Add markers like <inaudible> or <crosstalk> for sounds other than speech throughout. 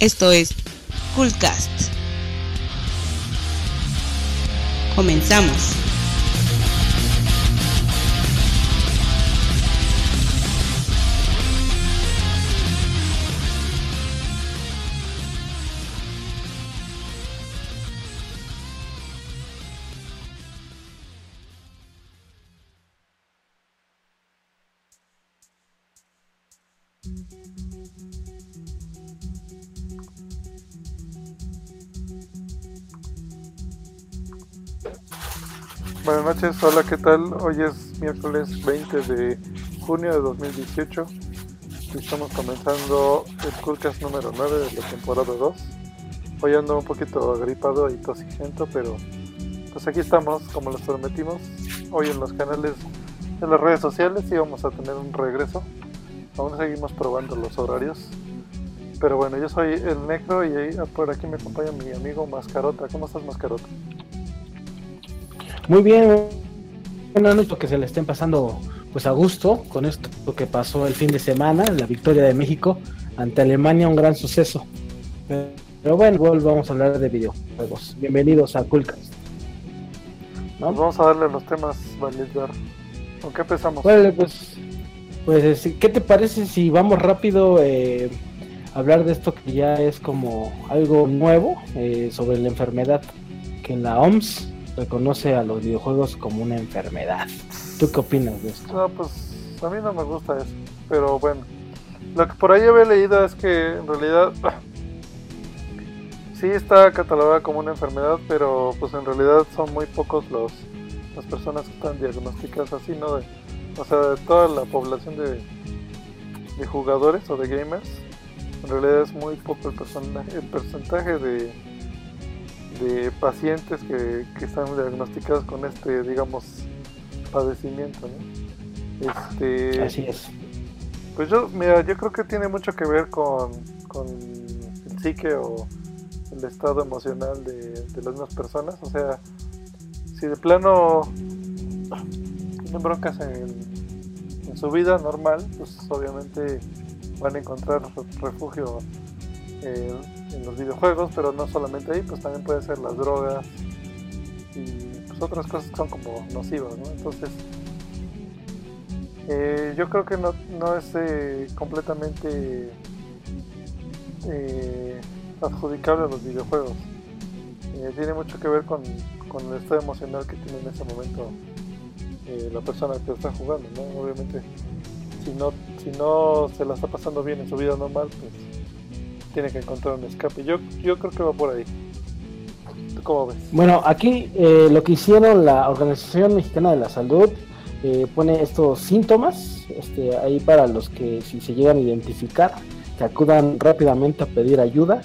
Esto es Coolcast. Comenzamos. Noches, hola, ¿qué tal? Hoy es miércoles 20 de junio de 2018 y estamos comenzando el Coolcast número 9 de la temporada 2. Hoy ando un poquito agripado y tosigento, pero pues aquí estamos, como les prometimos, hoy en los canales de las redes sociales y vamos a tener un regreso. Aún seguimos probando los horarios. Pero bueno, yo soy el Necro y ahí- por aquí me acompaña mi amigo Mascarota. ¿Cómo estás, Mascarota? Muy bien, buenas noches, que se le estén pasando pues a gusto con esto que pasó el fin de semana, la victoria de México ante Alemania, un gran suceso. Pero bueno, vamos a hablar de videojuegos. Bienvenidos a Coolcast. ¿No? Pues vamos a darle los temas, Validar. ¿Con qué empezamos? Órale, pues, pues, eh, ¿qué te parece si vamos rápido eh, a hablar de esto que ya es como algo nuevo eh, sobre la enfermedad que en la OMS reconoce a los videojuegos como una enfermedad? ¿Tú qué opinas de esto? No, pues a mí no me gusta eso. Pero bueno, lo que por ahí había leído es que en realidad <laughs> sí está catalogada como una enfermedad, pero pues en realidad son muy pocos los las personas que están diagnosticadas así, ¿no? De- o sea, de toda la población de, de jugadores o de gamers, en realidad es muy poco el, persona- el porcentaje de, de pacientes que, que están diagnosticados con este, digamos, padecimiento, ¿no? Este, Así es. pues yo, mira, yo creo que tiene mucho que ver con, con el psique o el estado emocional de, de las mismas personas. O sea, si de plano tienen broncas en, en su vida normal, pues obviamente van a encontrar re- refugio en, en los videojuegos, pero no solamente ahí, pues también pueden ser las drogas y pues, otras cosas que son como nocivas, ¿no? Entonces, eh, yo creo que no, no es eh, completamente eh, adjudicable a los videojuegos. Eh, tiene mucho que ver con, con el estado emocional que tiene en ese momento la persona que está jugando, ¿no? Obviamente, si no, si no se la está pasando bien en su vida normal, pues tiene que encontrar un escape. Yo, yo creo que va por ahí. ¿Tú cómo ves? Bueno, aquí eh, lo que hicieron la Organización Mexicana de la Salud eh, pone estos síntomas este, ahí para los que si se llegan a identificar, que acudan rápidamente a pedir ayuda,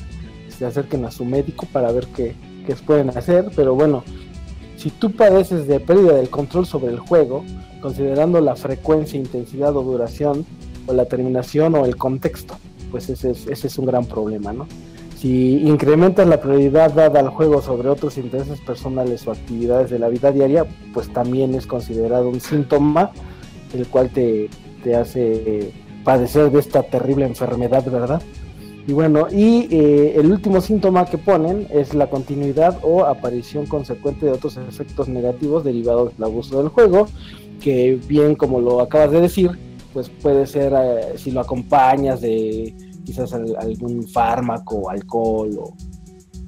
se acerquen a su médico para ver qué, qué pueden hacer. Pero bueno, si tú padeces de pérdida del control sobre el juego, considerando la frecuencia, intensidad o duración, o la terminación o el contexto, pues ese es, ese es un gran problema, ¿no? Si incrementas la prioridad dada al juego sobre otros intereses personales o actividades de la vida diaria, pues también es considerado un síntoma el cual te, te hace padecer de esta terrible enfermedad, ¿verdad? Y bueno, y eh, el último síntoma que ponen es la continuidad o aparición consecuente de otros efectos negativos derivados del abuso del juego, que bien como lo acabas de decir, pues puede ser eh, si lo acompañas de quizás al- algún fármaco, alcohol o,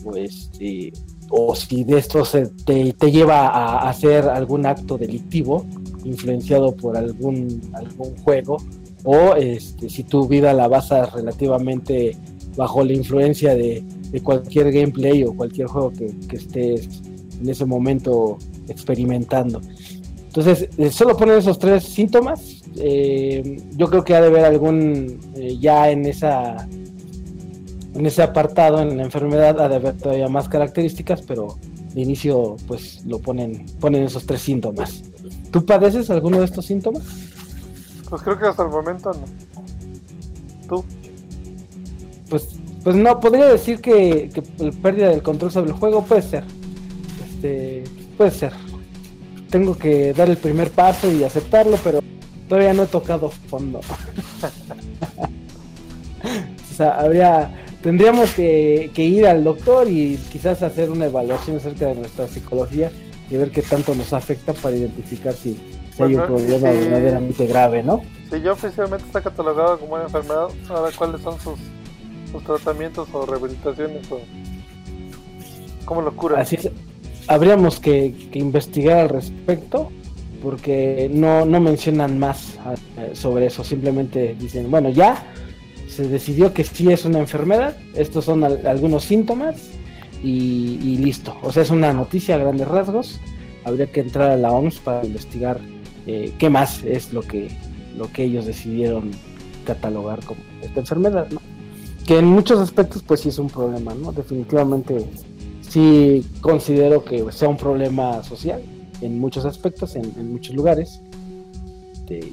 o este o si de esto se te, lleva a hacer algún acto delictivo influenciado por algún algún juego o este si tu vida la basas relativamente bajo la influencia de, de cualquier gameplay o cualquier juego que, que estés en ese momento experimentando. Entonces, eh, solo ponen esos tres síntomas. Eh, yo creo que ha de haber algún eh, ya en esa en ese apartado en la enfermedad ha de haber todavía más características, pero de inicio pues lo ponen ponen esos tres síntomas. ¿Tú padeces alguno de estos síntomas? Pues creo que hasta el momento no. ¿Tú? Pues pues no podría decir que, que la pérdida del control sobre el juego puede ser. Este, puede ser. Tengo que dar el primer paso y aceptarlo, pero todavía no he tocado fondo. o sea, habría tendríamos que, ir al doctor y quizás hacer una evaluación acerca de nuestra psicología y ver qué tanto nos afecta para identificar si, hay un problema verdaderamente grave, ¿no? Si ya oficialmente está catalogado como una enfermedad, ahora cuáles son sus, tratamientos o rehabilitaciones o cómo lo curan. Así es. Habríamos que, investigar al respecto porque no, no mencionan más eh, sobre eso, simplemente dicen, bueno, ya se decidió que sí es una enfermedad, estos son algunos síntomas y, listo. O sea, es una noticia a grandes rasgos. Habría que entrar a la OMS para investigar eh, qué más es lo que, lo que ellos decidieron catalogar como esta enfermedad, ¿no? Que en muchos aspectos pues sí es un problema, ¿no? Definitivamente sí considero que sea un problema social en muchos aspectos, en, muchos lugares,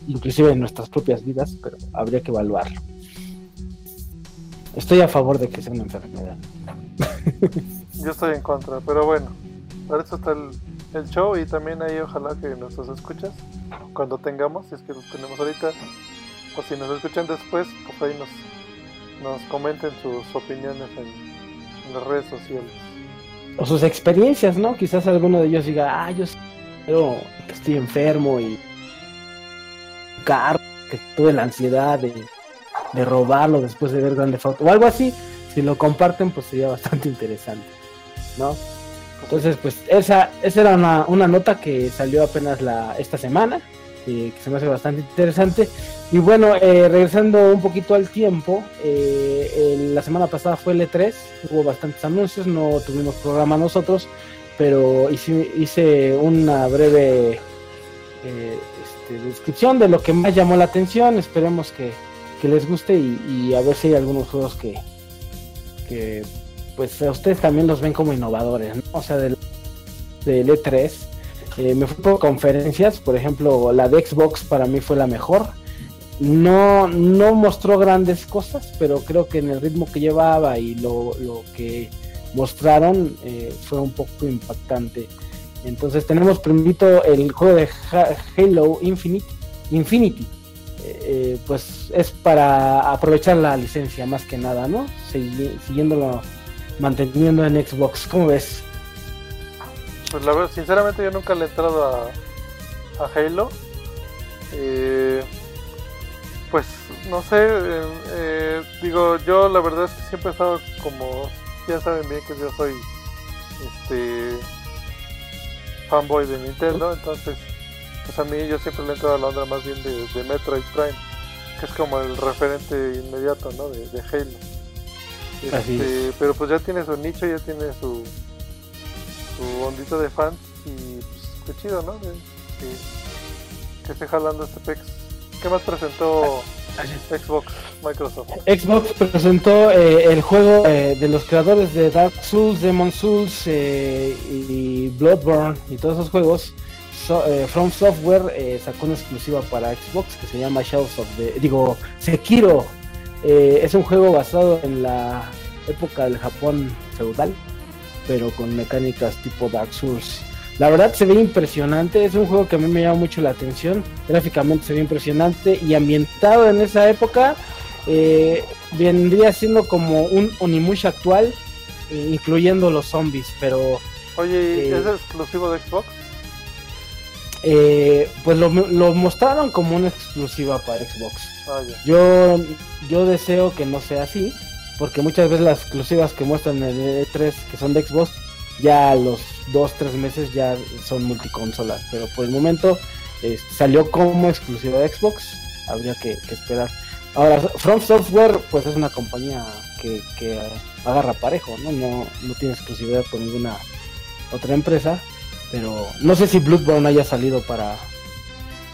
inclusive en nuestras propias vidas, pero habría que evaluarlo. Estoy a favor de que sea una enfermedad. Yo estoy en contra, pero bueno, para eso está el, show y también ahí ojalá que nos escuchas cuando tengamos, si es que lo tenemos ahorita, o si nos escuchan después, pues ahí nos comenten sus opiniones en, las redes sociales. O sus experiencias, ¿no? Quizás alguno de ellos diga, ah, yo pero estoy enfermo y que tuve la ansiedad de de robarlo después de ver Grande Foto o algo así, si lo comparten pues sería bastante interesante, ¿no? Entonces pues esa, esa era una, una nota que salió apenas la, esta semana, eh, que se me hace bastante interesante. Y bueno, eh, regresando un poquito al tiempo, eh, la semana pasada fue el E3, hubo bastantes anuncios, no tuvimos programa nosotros, pero hice, una breve este, descripción de lo que más llamó la atención, esperemos que, les guste y, a ver si hay algunos juegos que, que pues a ustedes también los ven como innovadores, O sea, del, del E3. Eh, me fui por conferencias, por ejemplo, la de Xbox para mí fue la mejor. No, no mostró grandes cosas, pero creo que en el ritmo que llevaba y lo, que mostraron eh, fue un poco impactante. Entonces tenemos primero el juego de Halo Infinite, Infinity, eh, pues es para aprovechar la licencia más que nada, ¿no? siguiéndolo, manteniendo en Xbox. ¿Cómo ves? Pues la verdad, sinceramente yo nunca le he entrado a, a Halo. Eh, pues no sé, eh, digo, yo la verdad es que siempre he estado como, ya saben bien que yo soy este fanboy de Nintendo, entonces pues a mí yo siempre le he entrado a la onda más bien de, de, Metroid Prime, que es como el referente inmediato, ¿no? De, de Halo. Este, pero pues ya tiene su nicho, ya tiene su, su ondito de fans y pues qué chido, ¿no? Que, que, esté jalando este PEX. ¿Qué más presentó Xbox, Microsoft? Xbox presentó eh, el juego eh, de los creadores de Dark Souls, Demon Souls eh, y Bloodborne y todos esos juegos From Software sacó una exclusiva para Xbox que se llama Shadows of the... Digo, Sekiro. Es un juego basado en la época del Japón feudal, pero con mecánicas tipo Dark Souls. La verdad se ve impresionante, es un juego que a mí me llama mucho la atención, gráficamente se ve impresionante y ambientado en esa época vendría siendo como un Onimusha actual, incluyendo los zombies, pero... Oye, ¿es exclusivo de Xbox? Eh, pues lo, mostraron como una exclusiva para Xbox. Ah, yo, yo deseo que no sea así, porque muchas veces las exclusivas que muestran en el E3 que son de Xbox, ya a los 2-3 meses ya son multiconsolas, pero por el momento eh, salió como exclusiva de Xbox, habría que, esperar. Ahora, From Software pues es una compañía que, que agarra parejo, ¿no? ¿no? No tiene exclusividad con ninguna otra empresa pero no sé si Bloodborne haya salido para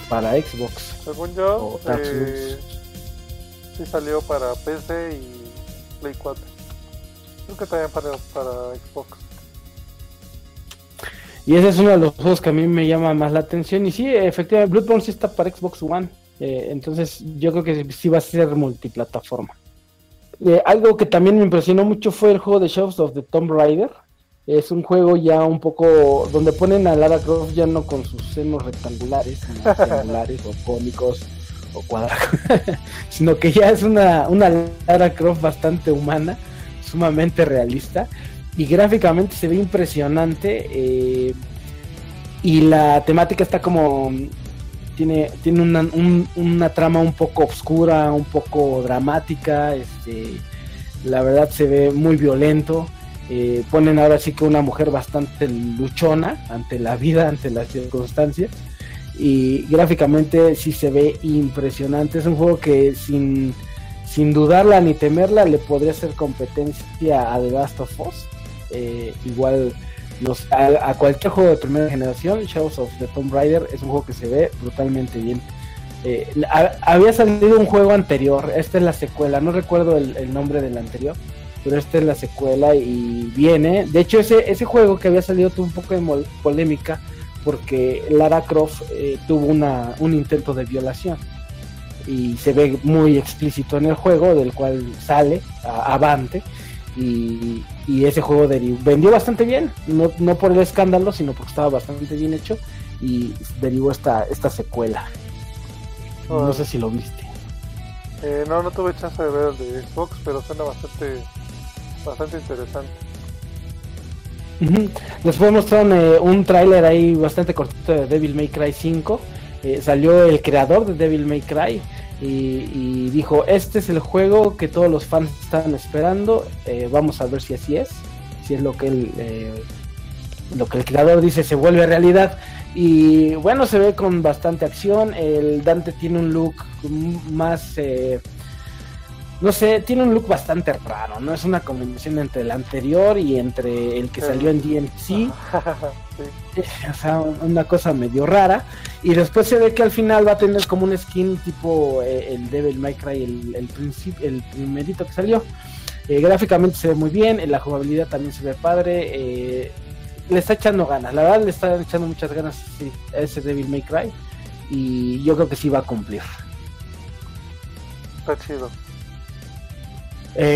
para Xbox. Según yo, eh, sí salió para PC y Play 4. Creo que también para, para Xbox. Y ese es uno de los juegos que a mí me llama más la atención. Y sí, efectivamente, Bloodborne sí está para Xbox One. Eh, entonces yo creo que sí va a ser multiplataforma. Eh, algo que también me impresionó mucho fue el juego de Shadows of the Tomb Raider es un juego ya un poco donde ponen a Lara Croft ya no con sus senos rectangulares, rectangulares <laughs> o cónicos o cuadrados, <laughs> sino que ya es una, una Lara Croft bastante humana sumamente realista y gráficamente se ve impresionante eh, y la temática está como tiene, tiene una, una, trama un poco oscura, un poco dramática, este, la verdad se ve muy violento. Eh, ponen ahora sí que una mujer bastante luchona ante la vida, ante las circunstancias. Y gráficamente sí se ve impresionante. Es un juego que sin, sin dudarla ni temerla le podría hacer competencia a The Last of Us. Eh, igual a, cualquier juego de primera generación, Shadows of the Tomb Raider es un juego que se ve brutalmente bien. Eh, había salido un juego anterior, esta es la secuela, no recuerdo el, nombre del anterior, pero esta es la secuela y viene. De hecho, ese, ese juego que había salido tuvo un poco de polémica porque Lara Croft eh, tuvo una, un intento de violación y se ve muy explícito en el juego, del cual sale avante y, ese juego vendió bastante bien, no, no, por el escándalo, sino porque estaba bastante bien hecho y derivó esta, esta secuela. no sé si lo viste. Eh, no, no tuve chance de ver el de Xbox, pero suena bastante, bastante interesante. Después mostraron eh, un tráiler ahí bastante cortito de Devil May Cry 5. Eh, salió el creador de Devil May Cry y, dijo, este es el juego que todos los fans están esperando, eh, vamos a ver si así es, si es lo que el, lo que el creador dice se vuelve realidad. Y bueno, se ve con bastante acción, el Dante tiene un look más... No sé, tiene un look bastante raro, ¿no? Es una combinación entre el anterior y entre el que salió en DMC. <laughs> O sea, una cosa medio rara. Y después se ve que al final va a tener como un skin tipo eh, el Devil May Cry, el, el, el primerito que salió. Eh, gráficamente se ve muy bien, la jugabilidad también se ve padre. Eh, le está echando ganas, la verdad le está echando muchas ganas a ese Devil May Cry. Y yo creo que sí va a cumplir. Está chido.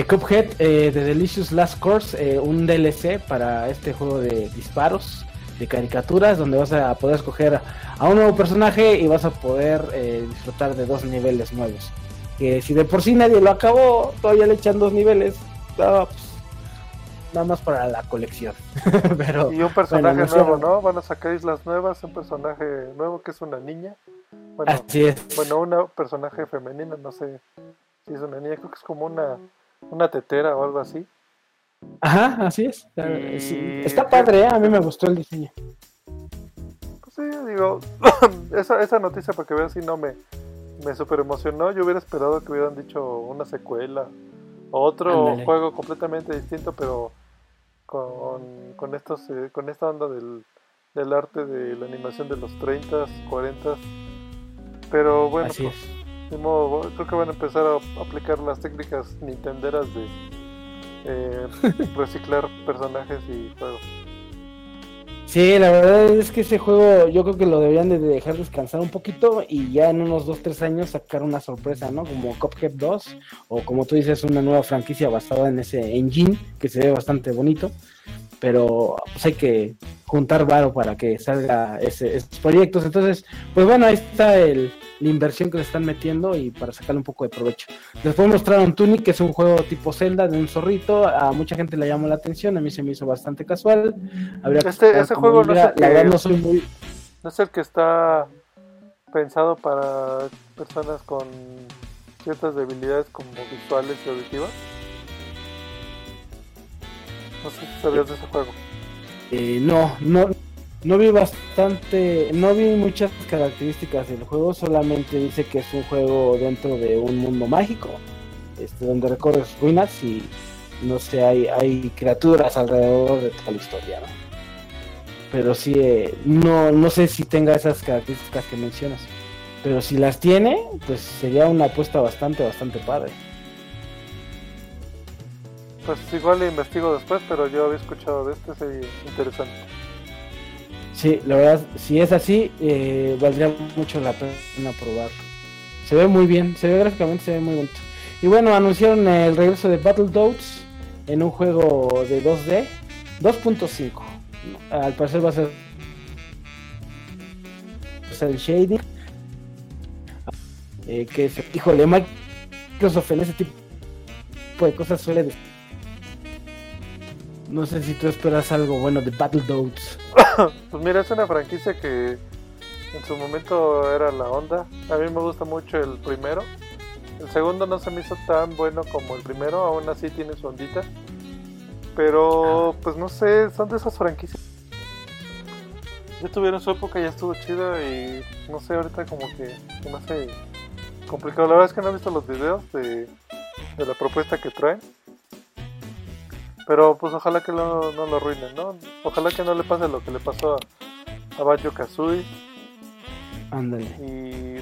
Cuphead The Delicious Last Course, un DLC para este juego de disparos de caricaturas donde vas a poder escoger a un nuevo personaje y vas a poder eh, disfrutar de dos niveles nuevos. Que si de por sí nadie lo acabó, todavía le echan dos niveles, pues, nada más para la colección. <laughs> Pero, y un personaje nuevo, ¿no? Van a sacar islas nuevas, un personaje nuevo que es una niña. Bueno, Así es. Bueno, una personaje femenina, no sé si es una niña, creo que es como una, una tetera o algo así. Ajá, así es. Está padre, ¿eh? a mí me gustó el diseño. Pues sí, digo, <laughs> esa, esa noticia para que vean si no me, me super emocionó. Yo hubiera esperado que hubieran dicho una secuela o otro juego completamente distinto, pero con, con, estos, eh, con esta onda del, del arte de la animación de los 30, 40. Pero bueno, pues, creo que van a empezar a aplicar las técnicas nintenderas de eh, <laughs> reciclar personajes y juegos. Sí, la verdad es que ese juego yo creo que lo deberían de dejar descansar un poquito y ya en unos 2-3 años sacar una sorpresa, ¿no? Como Cuphead 2 o como tú dices una nueva franquicia basada en ese engine que se ve bastante bonito, pero pues hay que juntar varo para que salga ese, esos proyectos. Entonces, pues bueno, ahí está el, la inversión que le están metiendo y para sacarle un poco de provecho. Después mostraron Tunic, que es un juego tipo Zelda de un zorrito. A mucha gente le llamó la atención, a mí se me hizo bastante casual. este, ese juego no es, el que, no, soy muy... no es el que está pensado para personas con ciertas debilidades como visuales y auditivas. No si sabías de ese juego. Eh, no, no, no vi bastante, no vi muchas características del juego, solamente dice que es un juego dentro de un mundo mágico, este, donde recorres ruinas y no sé, hay, hay criaturas alrededor de toda la historia, ¿no? Pero sí, eh, no, no sé si tenga esas características que mencionas, pero si las tiene, pues sería una apuesta bastante, bastante padre. Pues igual le investigo después, pero yo había escuchado de este, sería interesante. Sí, la verdad, si es así, eh, valdría mucho la pena probarlo. Se ve muy bien, se ve gráficamente, se ve muy bonito. Y bueno, anunciaron el regreso de Battletoads en un juego de 2D, 2.5. Al parecer va a ser el shading. Eh, que híjole, Microsoft en ese tipo de cosas suele No sé si tú esperas algo bueno de Battletoads. <coughs> pues mira, es una franquicia que en su momento era la onda. A mí me gusta mucho el primero. El segundo no se me hizo tan bueno como el primero, aún así tiene su ondita. Pero, pues no sé, son de esas franquicias. Ya tuvieron su época, ya estuvo chido y no sé, ahorita como que se me hace complicado. La verdad es que no he visto los videos de, de la propuesta que traen. Pero pues ojalá que no, no lo arruinen, ¿no? Ojalá que no le pase lo que le pasó a, a Banjo Kazooie. Ándale. Y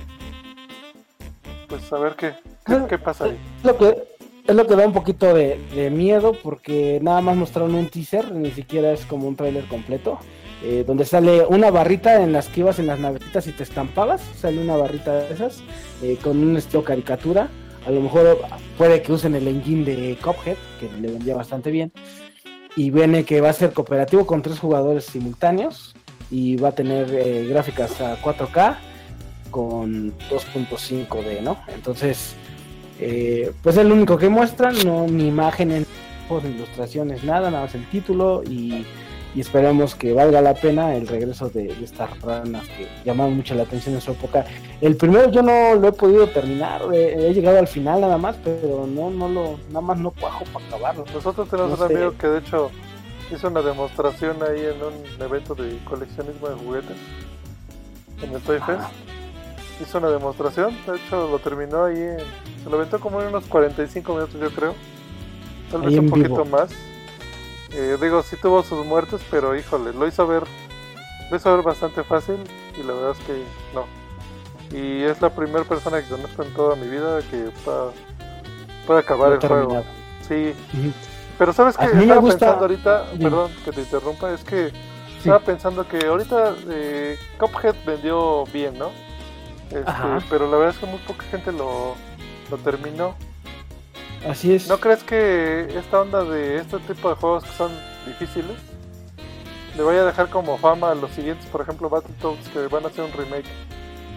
pues a ver qué, qué, qué pasa ahí. Es lo que, es lo que da un poquito de, de miedo porque nada más mostraron un teaser, ni siquiera es como un trailer completo. eh, donde sale una barrita en las que ibas en las navetitas y te estampabas, sale una barrita de esas, eh, con un estilo caricatura. A lo mejor puede que usen el engine de Cuphead, que le vendía bastante bien. Y viene que va a ser cooperativo con tres jugadores simultáneos y va a tener eh, gráficas a 4K con 2.5D, ¿no? Entonces, eh, pues es lo único que muestran, no ni imágenes, ni ilustraciones, nada, nada más el título y, y esperemos que valga la pena el regreso de, de, estas ranas que llamaron mucho la atención en su época. El primero yo no lo he podido terminar, he, he llegado al final nada más, pero no, no lo, nada más no cuajo para acabarlo. Nosotros tenemos No un sé. amigo que de hecho hizo una demostración ahí en un evento de coleccionismo de juguetes en el Toy Fest. Ah. Hizo una demostración, de hecho lo terminó ahí, en- se lo aventó como en unos 45 minutos yo creo, tal vez un poquito vivo. más. Eh, digo, sí tuvo sus muertes, pero híjole, lo hizo ver, lo hizo ver bastante fácil y la verdad es que no. Y es la primera persona que conozco en toda mi vida que pueda, acabar No el juego. Sí, pero sabes que estaba gusta- pensando ahorita, perdón que te interrumpa, es que estaba pensando que ahorita eh, Cuphead vendió bien, ¿no? Este, pero la verdad es que muy poca gente lo, lo terminó. Así es. ¿No crees que esta onda de este tipo de juegos que son difíciles le vaya a dejar como fama a los siguientes, por ejemplo Battletoads que van a hacer un remake?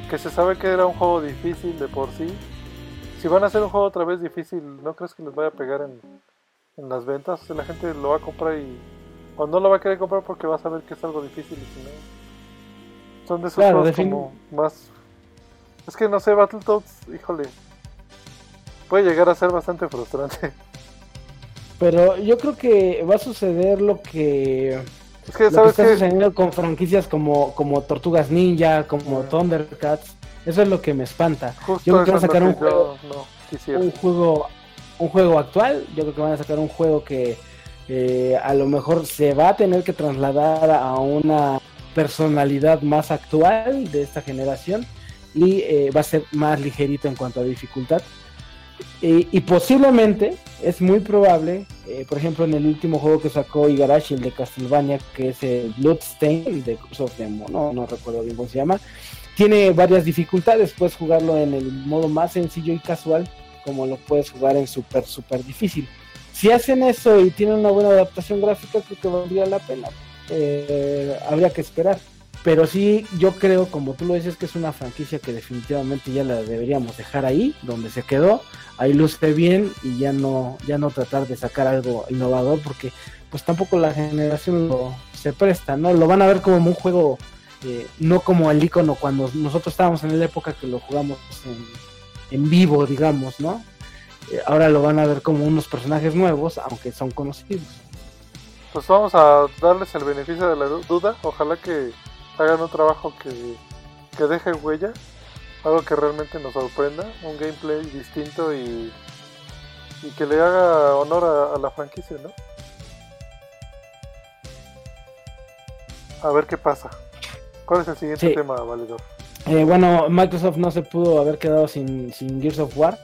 Que se sabe que era un juego difícil de por sí. Si van a hacer un juego otra vez difícil, ¿no crees que les vaya a pegar en, en las ventas? O sea, la gente lo va a comprar y... O no lo va a querer comprar porque va a saber que es algo difícil y si no... Son de esos Claro, juegos como más... Es que no sé, Battletoads, híjole... Puede llegar a ser bastante frustrante. Pero yo creo que va a suceder lo que, Es que, lo que ¿sabes está sucediendo con franquicias como, como Tortugas Ninja, como. Thundercats. Eso es lo que me espanta. Justo Yo creo que van a sacar un juego- no. Un juego, un juego actual. Yo creo que van a sacar un juego que eh, a lo mejor se va a tener que trasladar a una personalidad más actual de esta generación y eh, va a ser más ligerito en cuanto a dificultad. Y, y posiblemente, es muy probable, eh, por ejemplo, en el último juego que sacó Igarashi, el de Castlevania, que es el Bloodstain, de Curse of the Moon, no, no recuerdo bien cómo se llama, tiene varias dificultades, puedes jugarlo en el modo más sencillo y casual, como lo puedes jugar en super, super difícil. Si hacen eso y tienen una buena adaptación gráfica, creo que valdría la pena. Eh, habría que esperar. Pero sí, yo creo, como tú lo dices, que es una franquicia que definitivamente ya la deberíamos dejar ahí, donde se quedó, ahí luce bien y ya no, ya no tratar de sacar algo innovador, porque pues tampoco la generación lo, se presta, ¿no? Lo van a ver como un juego, eh, no como el icono cuando nosotros estábamos en la época que lo jugamos en, vivo, digamos, ¿no? Eh, ahora lo van a ver como unos personajes nuevos, aunque son conocidos. Pues vamos a darles el beneficio de la du- duda. Ojalá que hagan un trabajo que, que deje huella. Algo que realmente nos sorprenda. Un gameplay distinto y, y que le haga honor a, a la franquicia, ¿no? A ver qué pasa. ¿Cuál es el siguiente Sí. tema, Valedor? Eh, bueno, Microsoft no se pudo haber quedado sin, sin Gears of War.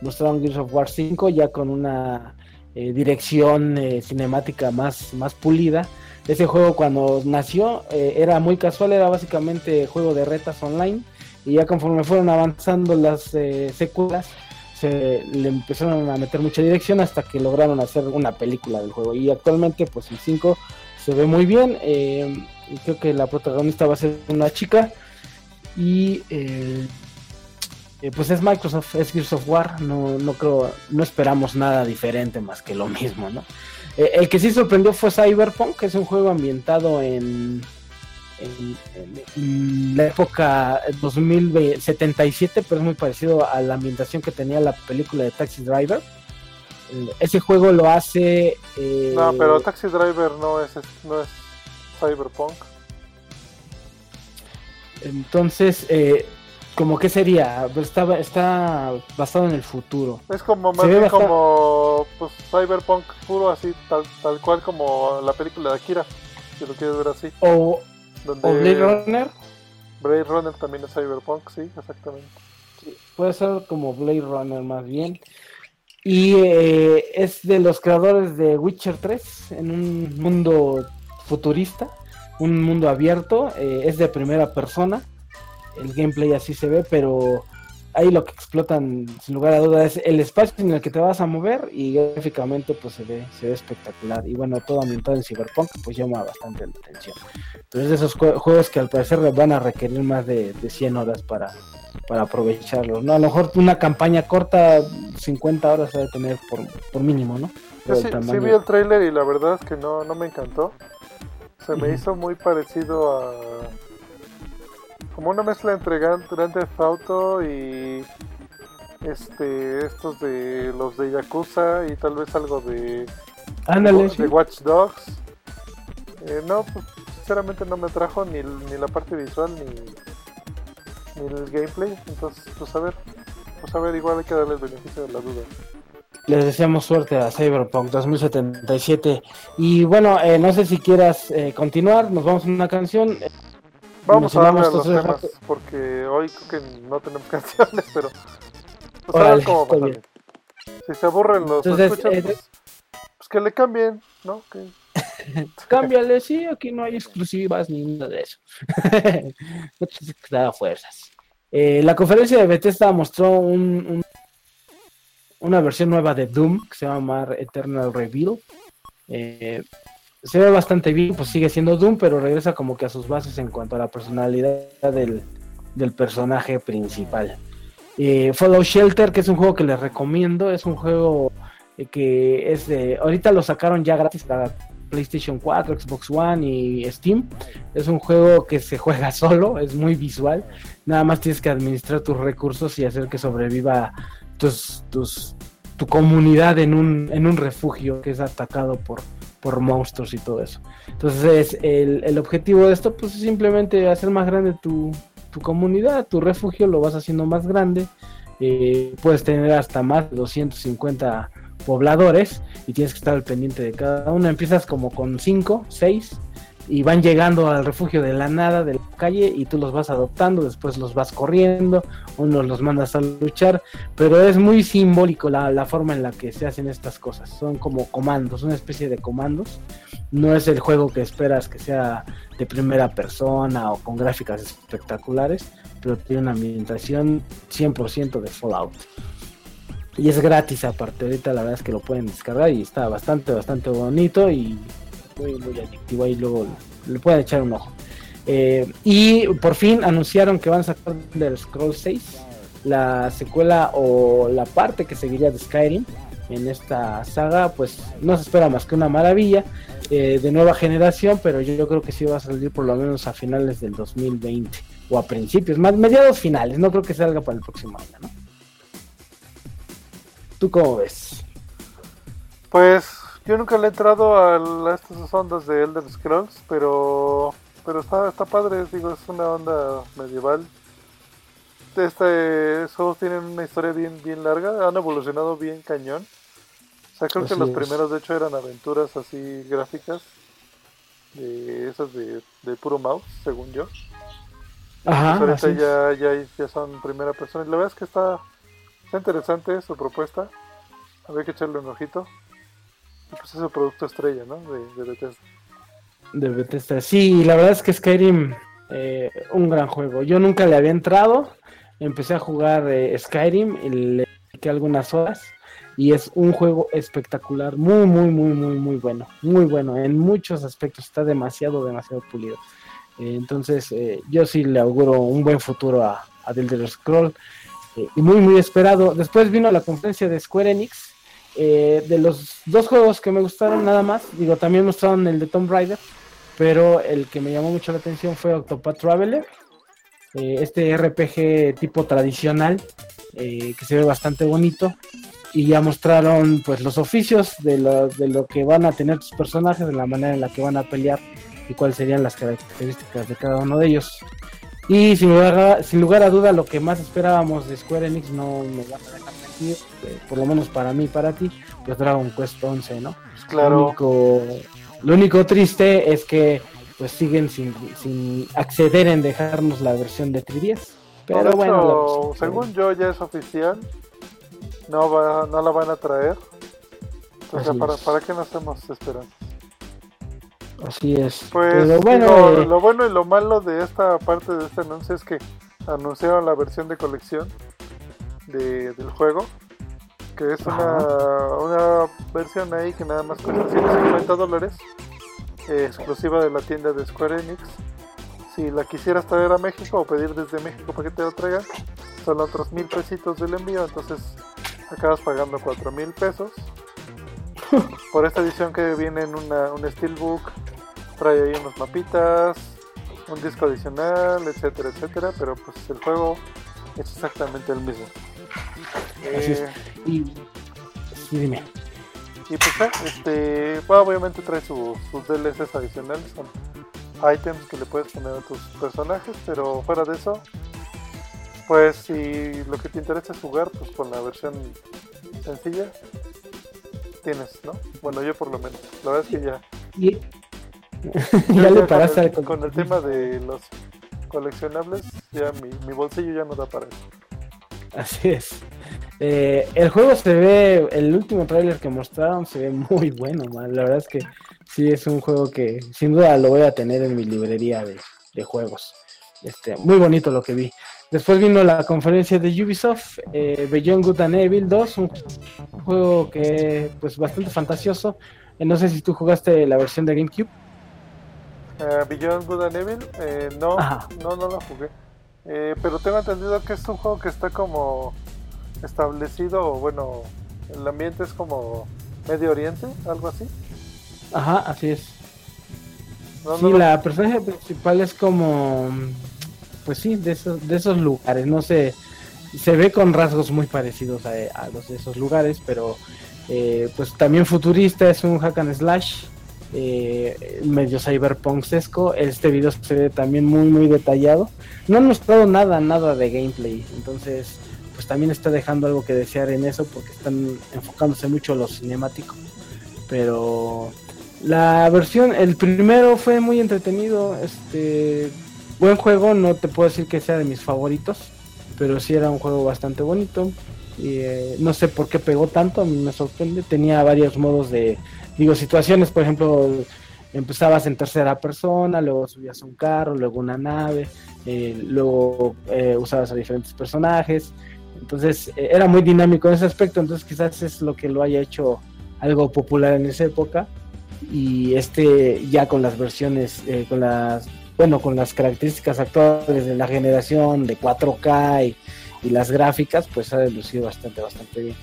Mostraron Gears of War 5 ya con una eh, dirección eh, cinemática más, más pulida. Ese juego cuando nació eh, era muy casual, era básicamente juego de retas online. Y ya conforme fueron avanzando las eh, secuelas, se le empezaron a meter mucha dirección hasta que lograron hacer una película del juego. Y actualmente, pues el 5 se ve muy bien. eh, creo que la protagonista va a ser una chica. Y eh, eh, pues es Microsoft, es Gears of War, no, no creo, no esperamos nada diferente más que lo mismo, ¿no? Eh, el que sí sorprendió fue Cyberpunk, que es un juego ambientado en, en, en la época 2077, pero es muy parecido a la ambientación que tenía la película de Taxi Driver. El- Ese juego lo hace... eh, No, pero Taxi Driver no es, no es Cyberpunk. Entonces, eh, como que sería, está, está basado en el futuro. Es como más bien como pues, Cyberpunk puro así, tal, tal cual como la película de Akira, si lo quieres ver así. O, Donde o Blade Runner, Blade Runner también es Cyberpunk, sí, exactamente. puede ser como Blade Runner más bien. Y eh, es de los creadores de Witcher 3 en un mundo futurista, un mundo abierto, eh, es de primera persona. El gameplay así se ve, pero ahí lo que explotan sin lugar a duda es el espacio en el que te vas a mover y gráficamente pues se ve, se ve espectacular. Y bueno, todo ambientado en Cyberpunk pues llama bastante la atención. Pero es de esos jue- juegos que al parecer van a requerir más de, de 100 horas para, para aprovecharlos, ¿no? A lo mejor una campaña corta, 50 horas debe tener por, por mínimo, ¿no? Yo sí, sí vi el trailer y la verdad es que no, no me encantó. Se me hizo muy parecido a... Como una mezcla entre Gran Grand Theft Auto y... Este, estos de los de Yakuza y tal vez algo de, Ándale, de. Watch Dogs. Eh, no, pues, sinceramente no me trajo ni, ni la parte visual ni, ni el gameplay. Entonces, pues a ver, pues a ver, igual hay que darle el beneficio de la duda. Les deseamos suerte a Cyberpunk 2077. Y bueno, eh, no sé si quieras eh, continuar, nos vamos a una canción. Vamos a darle a los temas porque hoy creo que no tenemos <laughs> canciones, pero pues a ver cómo va. Si se aburren los Entonces, escuchas, eh, pues, pues que le cambien, ¿no? Que- <laughs> Cámbiale, sí, aquí no hay exclusivas ni nada de eso. <laughs> no a fuerzas. Eh, la conferencia de Bethesda mostró un, un- una versión nueva de Doom que se llama Eternal Reveal. Eh, se ve bastante bien, pues sigue siendo Doom, pero regresa como que a sus bases en cuanto a la personalidad del, del personaje principal. Eh, Fallout Shelter, que es un juego que les recomiendo, es un juego eh, que es de. Ahorita lo sacaron ya gratis para PlayStation 4, Xbox One y Steam. Es un juego que se <laughs> juega solo, es muy visual. Nada más tienes que administrar tus recursos y hacer que sobreviva tus, tus, tu comunidad en un, en un refugio que es atacado por, por monstruos y todo eso. Entonces, el, el objetivo de esto pues, es simplemente hacer más grande tu, tu comunidad, tu refugio, lo vas haciendo más grande. eh, puedes tener hasta más de 250 pobladores y tienes que estar al pendiente de cada uno. Empiezas como con 5, 6 y van llegando al refugio de la nada, de la calle, y tú los vas adoptando, después los vas corriendo, unos los mandas a luchar, pero es muy simbólico la, la forma en la que se hacen estas cosas. Son como comandos, una especie de comandos. No es el juego que esperas que sea de primera persona o con gráficas espectaculares, pero tiene una ambientación 100% de Fallout. Y es gratis aparte, ahorita la verdad es que lo pueden descargar y está bastante, bastante bonito y muy, muy adictivo. Ahí luego le pueden echar un ojo. Eh, y por fin anunciaron que van a sacar del Scroll 6, la secuela o la parte que seguiría de Skyrim en esta saga. Pues no se espera más que una maravilla eh, de nueva generación, pero yo, yo creo que sí va a salir por lo menos a finales del 2020 o a principios, más mediados finales. No creo que salga para el próximo año, ¿no? ¿Tú cómo ves? Pues yo nunca le he entrado a, estas ondas de Elder Scrolls, pero pero está, está padre, digo, es una onda medieval. Este, juegos tienen una historia bien, bien larga, han evolucionado bien cañón. O sea, creo que los es. primeros de hecho eran aventuras así gráficas, de esas de, de puro mouse, según yo. Ajá, así ahorita ya, ya, ya son primera persona. Y la verdad es que está, está interesante su propuesta. Habría que echarle un ojito. Pues es el producto estrella, ¿no? De, Bethesda. de Bethesda. Sí, la verdad es que Skyrim, eh, un gran juego. Yo nunca le había entrado. Empecé a jugar eh, Skyrim y le dediqué algunas horas. Y es un juego espectacular, muy, muy, muy, muy, muy bueno. Muy bueno. En muchos aspectos está demasiado, demasiado pulido. Eh, entonces, eh, yo sí le auguro un buen futuro a, a Elder Scroll. eh, y muy muy esperado. Después vino la conferencia de Square Enix, eh, de los dos juegos que me gustaron nada más, digo, también mostraron el de Tomb Raider, pero el que me llamó mucho la atención fue Octopath Traveler, eh, este RPG tipo tradicional, que se ve bastante bonito, y ya mostraron pues los oficios de lo, de lo que van a tener tus personajes, de la manera en la que van a pelear y cuáles serían las características de cada uno de ellos. Y sin lugar, a, sin lugar a duda, lo que más esperábamos de Square Enix no me va a dejar eh, por lo menos para mí para ti, pues Dragon Quest 11, ¿no? Claro. Lo único, lo único triste es que pues siguen sin, sin acceder en dejarnos la versión de 3DS. Pero No, bueno, hecho, la- según yo ya es oficial, no va, no la van a traer. O sea, Así ¿para. ¿para qué nos hacemos esperanza? así es. Pues Pero bueno, eh, lo bueno y lo malo de esta parte de este anuncio es que anunciaron la versión de colección de, del juego, que es una, una versión ahí que nada más cuesta 150 dólares, eh, exclusiva de la tienda de Square Enix. Si la quisieras traer a México o pedir desde México para que te lo traigan, son otros mil pesitos del envío, entonces acabas pagando cuatro mil pesos. <laughs> Por esta edición que viene en una, un steelbook, trae ahí unos mapitas, un disco adicional, etcétera, etcétera, pero pues el juego es exactamente el mismo. Así es. Eh, y, dime. y pues eh, este, bueno, obviamente trae su- sus DLCs adicionales, son items que le puedes poner a tus personajes, pero fuera de eso, pues si lo que te interesa es jugar, pues con la versión sencilla, tienes, ¿no? Bueno, yo por lo menos, la verdad es que ya, Y, ya <laughs> le con paraste el, al con el tema de los coleccionables, ya mi, mi bolsillo ya no da para eso. Así es. Eh, el juego se ve, el último tráiler que mostraron se ve muy bueno, man. La verdad es que sí es un juego que sin duda lo voy a tener en mi librería de, de juegos. Este, muy bonito lo que vi. Después vino la conferencia de Ubisoft, eh, Beyond Good and Evil 2, un juego que pues bastante fantasioso. Eh, no sé si tú jugaste la versión de GameCube. Eh, Beyond Good and Evil, eh, no, Ajá. no, no lo jugué. Eh, pero tengo entendido que es un juego que está como establecido, bueno, el ambiente es como Medio Oriente, algo así. Ajá, así es. No, sí, no la personaje principal es como, pues sí, de esos, de esos lugares, no sé, se ve con rasgos muy parecidos a, a los de esos lugares, pero eh, pues también futurista, es un hack and slash, eh, medio cyberpunksesco, este video se ve también muy muy detallado, no han mostrado nada, nada de gameplay, entonces pues también está dejando algo que desear en eso porque están enfocándose mucho en lo cinemático, pero la versión, el primero fue muy entretenido, este buen juego, no te puedo decir que sea de mis favoritos, pero sí era un juego bastante bonito. Y eh, no sé por qué pegó tanto, a mí me sorprende. Tenía varios modos de, digo, situaciones, por ejemplo, empezabas en tercera persona, luego subías un carro, luego una nave, eh, luego eh, usabas a diferentes personajes. Entonces eh, era muy dinámico en ese aspecto, entonces quizás es lo que lo haya hecho algo popular en esa época y este ya con las versiones, con las, bueno, con las características actuales de la generación de 4K y, y las gráficas, pues ha lucido bastante, bastante bien.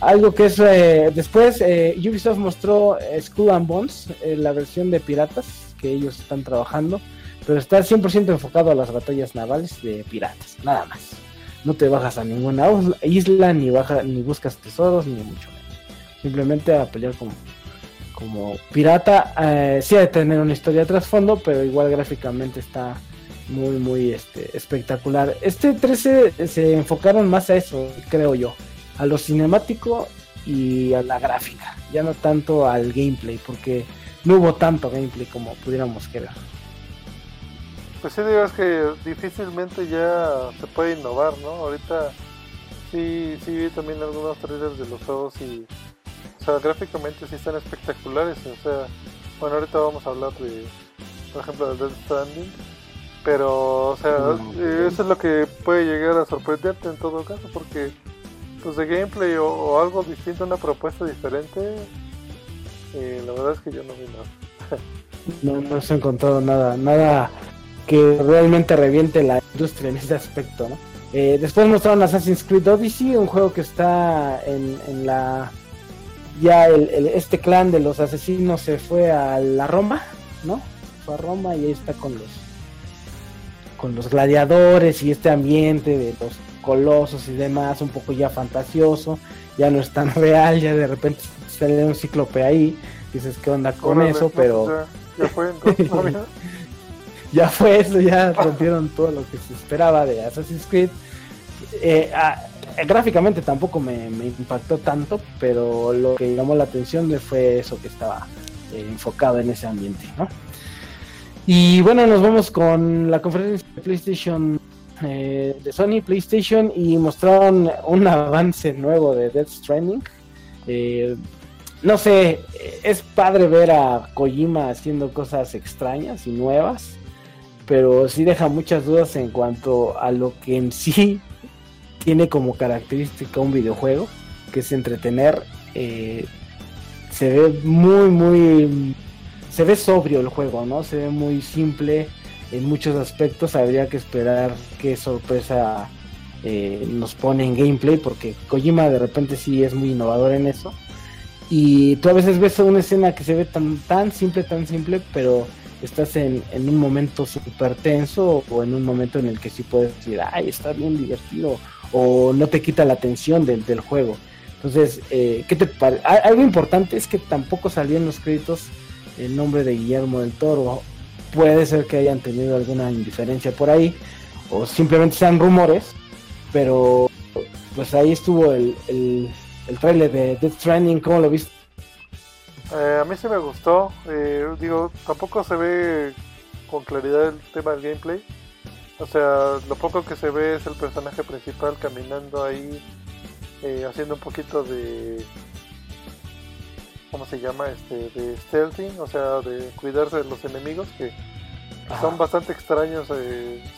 Algo que es, eh, después eh, Ubisoft mostró eh, Skull and Bones, eh, la versión de piratas que ellos están trabajando, pero está 100% enfocado a las batallas navales de piratas, nada más. No te bajas a ninguna isla, ni, baja, ni buscas tesoros, ni mucho menos. Simplemente a pelear como, como pirata. Sí ha de tener una historia de trasfondo, pero igual gráficamente está muy, muy este, espectacular. Este 13 se enfocaron más a eso, creo yo, a lo cinemático y a la gráfica, ya no tanto al gameplay, porque no hubo tanto gameplay como pudiéramos querer. Pues sí, digo, es que difícilmente ya se puede innovar, ¿no? Ahorita sí, sí vi también algunos trailers de los juegos y, o sea, gráficamente sí están espectaculares, o sea, bueno, ahorita vamos a hablar de, por ejemplo, de Death Stranding, pero, o sea, eh, eso es lo que puede llegar a sorprenderte en todo caso, porque, pues de gameplay o, algo distinto, una propuesta diferente, eh, la verdad es que yo no vi nada. <laughs> No, no se ha encontrado nada, nada que realmente reviente la industria en ese aspecto, ¿no? Eh, después mostraron Assassin's Creed Odyssey, un juego que está en, en la... Ya el, este clan de los asesinos se fue a la Roma, ¿no? Fue a Roma y ahí está con los con los gladiadores y este ambiente de los colosos y demás, un poco ya fantasioso, ya no es tan <laughs> real, ya de repente sale un cíclope ahí, dices qué onda con eso, pero... ya, fue entonces, <laughs> ya fue eso, ya rompieron todo lo que se esperaba de Assassin's Creed. Eh, ah, gráficamente tampoco me, impactó tanto, pero lo que llamó la atención fue eso que estaba eh, enfocado en ese ambiente, ¿no? Y bueno, nos vamos con la conferencia de PlayStation eh, de Sony PlayStation y mostraron un avance nuevo de Death Stranding. no sé, es padre ver a Kojima haciendo cosas extrañas y nuevas pero sí deja muchas dudas en cuanto a lo que en sí <laughs> tiene como característica un videojuego, que es entretener. Eh, se ve muy, muy... Se ve sobrio el juego, ¿no? Se ve muy simple en muchos aspectos. Habría que esperar qué sorpresa eh, nos pone en gameplay, porque Kojima de repente sí es muy innovador en eso. Y tú a veces ves una escena que se ve tan, tan simple, tan simple, pero estás en, en un momento súper tenso o en un momento en el que sí puedes decir, ay, está bien divertido o no te quita la atención del, del juego. Entonces, eh, ¿qué te? Algo importante es que tampoco salió en los créditos el nombre de Guillermo del Toro. Puede ser que hayan tenido alguna indiferencia por ahí o simplemente sean rumores, pero pues ahí estuvo el, el, el trailer de Death Stranding, ¿cómo lo viste? Eh, a mí sí me gustó. Eh, digo, tampoco se ve con claridad el tema del gameplay. O sea, lo poco que se ve es el personaje principal caminando ahí, eh, haciendo un poquito de. ¿Cómo se llama? Este, de stealthing, o sea, de cuidarse de los enemigos, que, son bastante extraños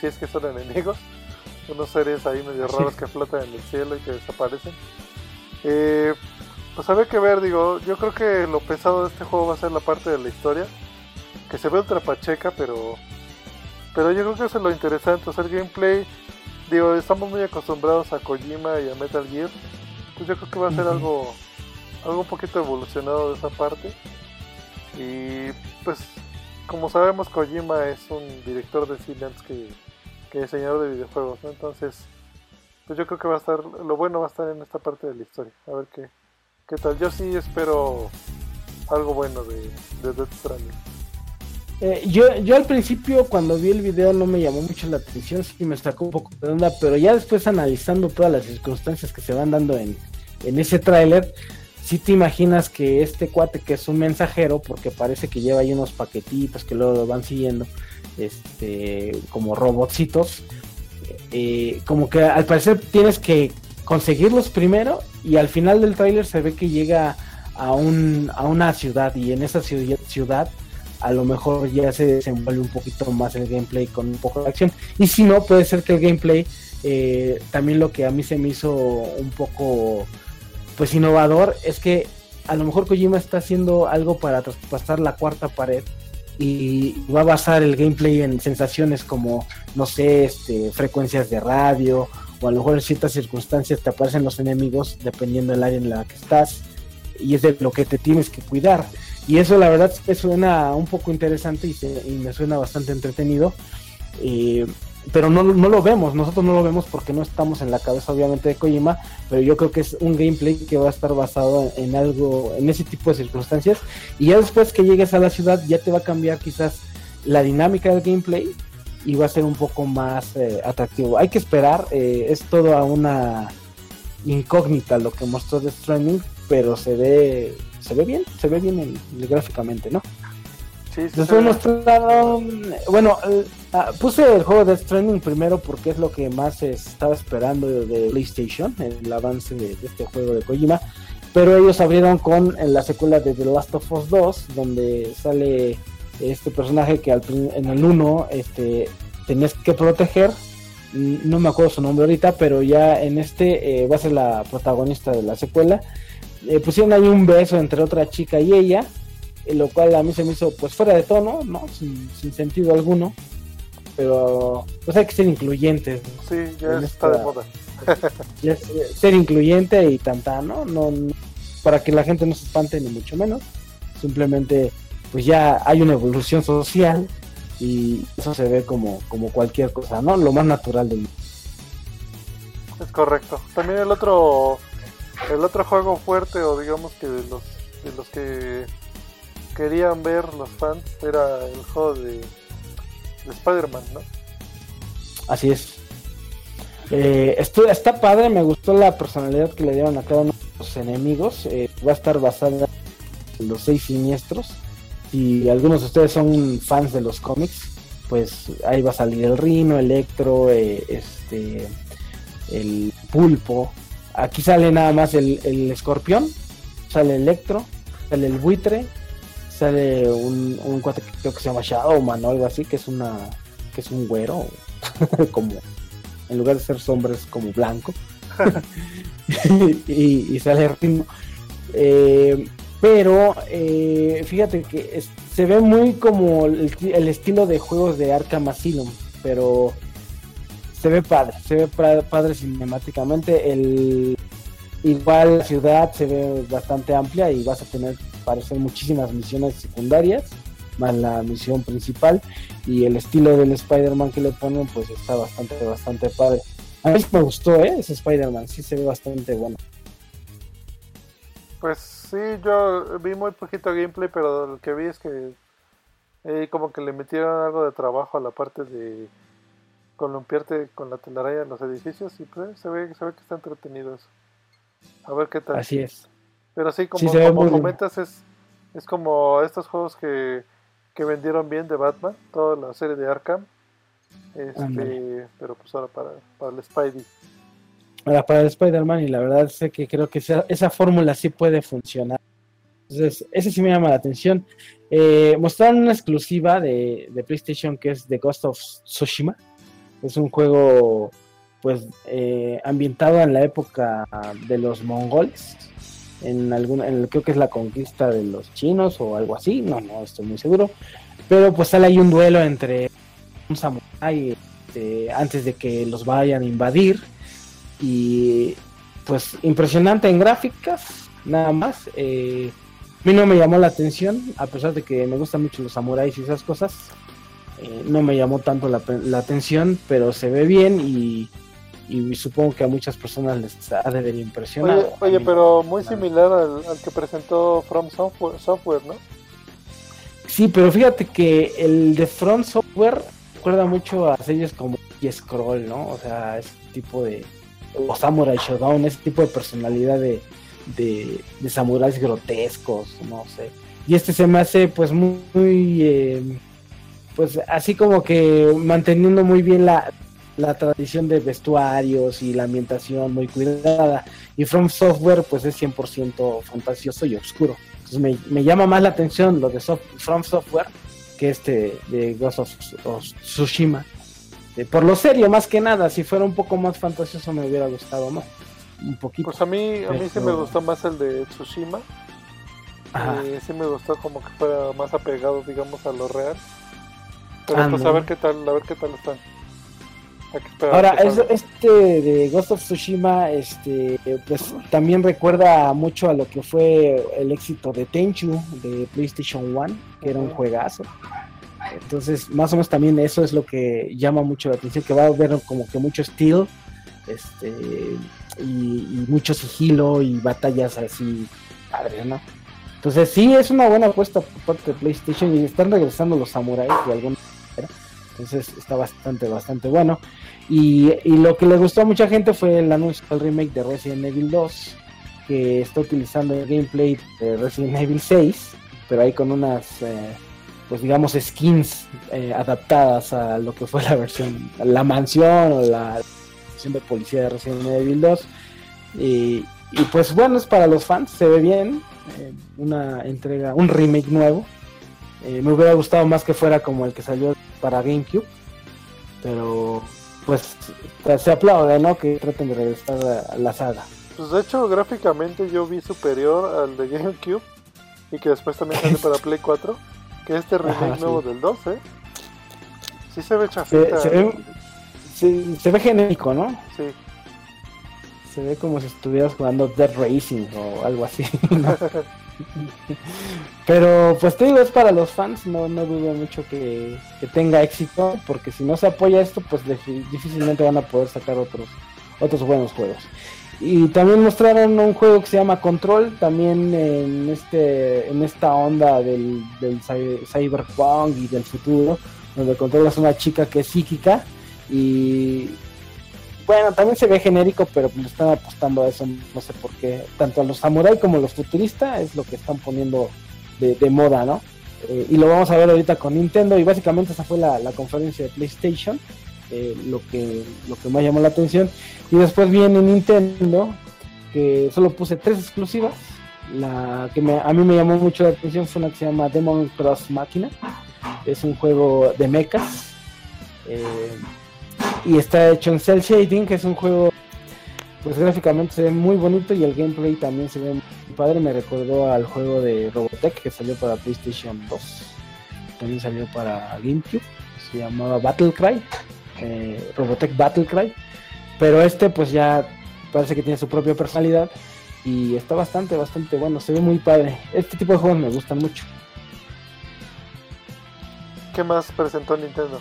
si es que son enemigos. <laughs> Unos seres ahí medio raros que flotan en el cielo y que desaparecen. Eh, pues había que ver, digo, yo creo que lo pesado de este juego va a ser la parte de la historia, que se ve ultra pacheca, pero pero yo creo que eso es lo interesante, hacer gameplay, digo, estamos muy acostumbrados a Kojima y a Metal Gear, pues yo creo que va a ser algo algo un poquito evolucionado de esa parte. Y pues como sabemos Kojima es un director de cine que, que diseñador de videojuegos, Entonces, pues yo creo que va a estar, lo bueno va a estar en esta parte de la historia, a ver qué, ¿Qué tal? Yo sí espero algo bueno de, de Death Stranding. Eh, yo, yo al principio cuando vi el video no me llamó mucho la atención, sí me sacó un poco de onda, pero ya después analizando todas las circunstancias que se van dando en, en ese tráiler, sí te imaginas que este cuate que es un mensajero, porque parece que lleva ahí unos paquetitos que luego lo van siguiendo, este, como robotcitos, eh, como que al parecer tienes que conseguirlos primero y al final del tráiler se ve que llega a, un, a una ciudad y en esa ciudad a lo mejor ya se desenvuelve un poquito más el gameplay con un poco de acción. Y si no puede ser que el gameplay eh, también lo que a mí se me hizo un poco pues innovador es que a lo mejor Kojima está haciendo algo para traspasar la cuarta pared y va a basar el gameplay en sensaciones como no sé este frecuencias de radio o a lo mejor en ciertas circunstancias te aparecen los enemigos dependiendo del área en la que estás y es de lo que te tienes que cuidar. Y eso la verdad me suena un poco interesante y, me suena bastante entretenido. Eh, pero no, no, lo vemos, nosotros no lo vemos porque no estamos en la cabeza obviamente de Kojima, pero yo creo que es un gameplay que va a estar basado en, algo, en ese tipo de circunstancias. Y ya después que llegues a la ciudad ya te va a cambiar quizás la dinámica del gameplay y va a ser un poco más eh, atractivo. Hay que esperar, eh, es toda una incógnita lo que mostró The Stranding, pero se ve se ve bien, se ve bien gráficamente, ¿no? Sí, sí, Después mostraron, bueno, eh, ah, puse el juego de Stranding primero porque es lo que más estaba esperando de, PlayStation, el avance de, este juego de Kojima, pero ellos abrieron con la secuela de The Last of Us 2, donde sale este personaje que en el 1 este, tenías que proteger. No me acuerdo su nombre ahorita, pero ya en este eh, va a ser la protagonista de la secuela. Eh, pusieron ahí un beso entre otra chica y ella, lo cual a mí se me hizo pues fuera de tono, ¿no? Sin, sentido alguno. Pero pues hay que ser incluyentes. Sí, ya está de moda. <laughs> ya ser incluyente y tanta, ¿no? ¿no? Para que la gente no se espante ni mucho menos. Simplemente, pues ya hay una evolución social y eso se ve como, como cualquier cosa, ¿no? Lo más natural del mundo. Es correcto. También el otro el otro juego fuerte o digamos que de los de los que querían ver los fans era el juego de, Spider-Man, ¿no? Así es. Eh, está padre, me gustó la personalidad que le dieron a cada uno de los enemigos. Eh, va a estar basada en los seis siniestros. Si algunos de ustedes son fans de los cómics, pues ahí va a salir el Rino, Electro, eh, este, el Pulpo. Aquí sale nada más el, el escorpión, sale Electro, sale el buitre, sale un, un cuate que creo que se llama Shadowman o algo así, que es una que es un güero, <laughs> como en lugar de ser sombra es como blanco. <laughs> y, sale ritmo. Eh, pero eh, fíjate que se ve muy como el, el, estilo de juegos de Arkham Asylum, pero se ve padre, se ve padre cinemáticamente. El, igual la ciudad se ve bastante amplia y vas a tener parecer muchísimas misiones secundarias más la misión principal y el estilo del Spider-Man que le ponen pues está bastante bastante padre a mí me gustó ¿eh? ese Spider-Man sí se ve bastante bueno pues sí yo vi muy poquito gameplay pero lo que vi es que eh, como que le metieron algo de trabajo a la parte de columpiarte con la telaraña en los edificios y pues se ve, se ve que está entretenido eso. A ver qué tal. Así es. Pero sí, como, como comentas, es, es como estos juegos que, que vendieron bien de Batman, toda la serie de Arkham. Este, pero pues ahora para, para el Spidey. Ahora para el Spider-Man, y la verdad sé que creo que esa, esa fórmula sí puede funcionar. Entonces, ese sí me llama la atención. Eh, mostraron una exclusiva de, de, PlayStation que es The Ghost of Tsushima. Es un juego pues eh, ambientado en la época de los mongoles, en alguna, en, creo que es la conquista de los chinos o algo así, no, no estoy muy seguro, pero pues sale ahí un duelo entre un samurái este, antes de que los vayan a invadir y pues impresionante en gráficas, nada más. Eh, a mí no me llamó la atención, a pesar de que me gustan mucho los samuráis y esas cosas. Eh, no me llamó tanto la, la, atención, pero se ve bien y y supongo que a muchas personas les ha de ver impresionar. Oye, pero muy similar al, que presentó From Software, ¿no? Sí, pero fíjate que el de From Software recuerda mucho a series como Scroll, ¿no? O sea, ese tipo de. O Samurai Showdown, ese tipo de personalidad de, de, samuráis grotescos, no sé. Y este se me hace, pues, muy. Eh, pues así como que manteniendo muy bien la, la tradición de vestuarios y la ambientación muy cuidada. Y From Software pues es 100% fantasioso y oscuro. Entonces me, llama más la atención lo de From Software que este de Ghost of, Tsushima. Eh, por lo serio, más que nada, si fuera un poco más fantasioso me hubiera gustado más. Un poquito. Pues a mí, a mí sí me gustó más el de Tsushima. Eh, sí me gustó como que fuera más apegado, digamos, a lo real. Pero pues a ver qué tal, a ver qué tal están. Ahora, este de Ghost of Tsushima, este, pues también recuerda mucho a lo que fue el éxito de Tenchu de PlayStation 1, que era un juegazo. Entonces, más o menos también eso es lo que llama mucho la atención, que va a haber como que mucho estilo, este, y, mucho sigilo y batallas así padres, ¿no? Entonces sí, es una buena apuesta por parte de PlayStation y están regresando los samuráis de alguna manera. Entonces está bastante, bastante bueno. Y, lo que le gustó a mucha gente fue el anuncio del remake de Resident Evil 2, que está utilizando el gameplay de Resident Evil 6, pero ahí con unas, eh, pues digamos, skins eh, adaptadas a lo que fue la versión, la mansión o la versión de policía de Resident Evil 2. Y, pues bueno, es para los fans, se ve bien, eh, una entrega, un remake nuevo. me hubiera gustado más que fuera como el que salió para GameCube, pero pues se aplaude, ¿no? Que traten de regresar a la saga. Pues de hecho, gráficamente yo vi superior al de GameCube y que después también sale <laughs> para Play 4, que este remake nuevo del 2, ¿eh? Sí se ve chafita. se ve, se, se ve genérico, ¿no? Sí. Se ve como si estuvieras jugando Dead Racing o algo así. <laughs> ¿no? <laughs> <laughs> Pero pues te digo, es para los fans, no, no dudo mucho que, que tenga éxito, porque si no se apoya esto, pues difícilmente van a poder sacar otros, otros buenos juegos. Y también mostraron un juego que se llama Control, también en este en esta onda del, del cy- cyberpunk y del futuro, donde controlas una chica que es psíquica y bueno, también se ve genérico, pero le están apostando a eso, no sé por qué. Tanto a los samurai como a los futuristas es lo que están poniendo de, moda, ¿no? Eh, y lo vamos a ver ahorita con Nintendo y básicamente esa fue la, la conferencia de PlayStation, eh, lo, que, lo que más llamó la atención. Y después viene Nintendo, que solo puse tres exclusivas. La que a mí me llamó mucho la atención fue una que se llama Demon Cross Máquina. Es un juego de mechas. eh, y está hecho en Cell Shading, que es un juego, pues gráficamente se ve muy bonito y el gameplay también se ve muy padre. Me recordó al juego de Robotech que salió para PlayStation 2, también salió para GameCube, se llamaba Battlecry, eh, Robotech Battlecry. Pero este, pues ya parece que tiene su propia personalidad y está bastante, bastante bueno, se ve muy padre. Este tipo de juegos me gustan mucho. ¿Qué más presentó Nintendo?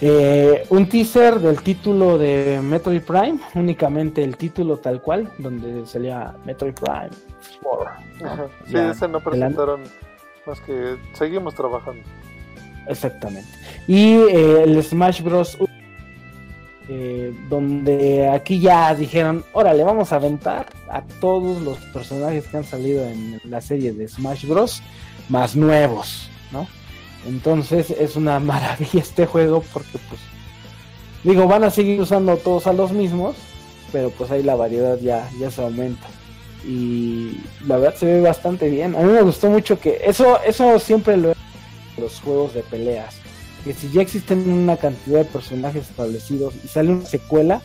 Eh, un teaser del título de Metroid Prime, únicamente el título tal cual, donde salía Metroid Prime 4. Ajá. Sí, Ya, ese no presentaron más que seguimos trabajando. Exactamente. Y eh, el Smash Bros. Eh, donde aquí ya dijeron, órale, vamos a aventar a todos los personajes que han salido en la serie de Smash Bros. más nuevos, ¿no? Entonces es una <laughs> maravilla este juego porque pues digo, van a seguir usando todos a los mismos, pero pues ahí la variedad ya, ya se aumenta. Y la verdad se ve bastante bien. A mí me gustó mucho que eso, eso siempre lo he los juegos de peleas. Que si ya existen una cantidad de personajes establecidos y sale una secuela,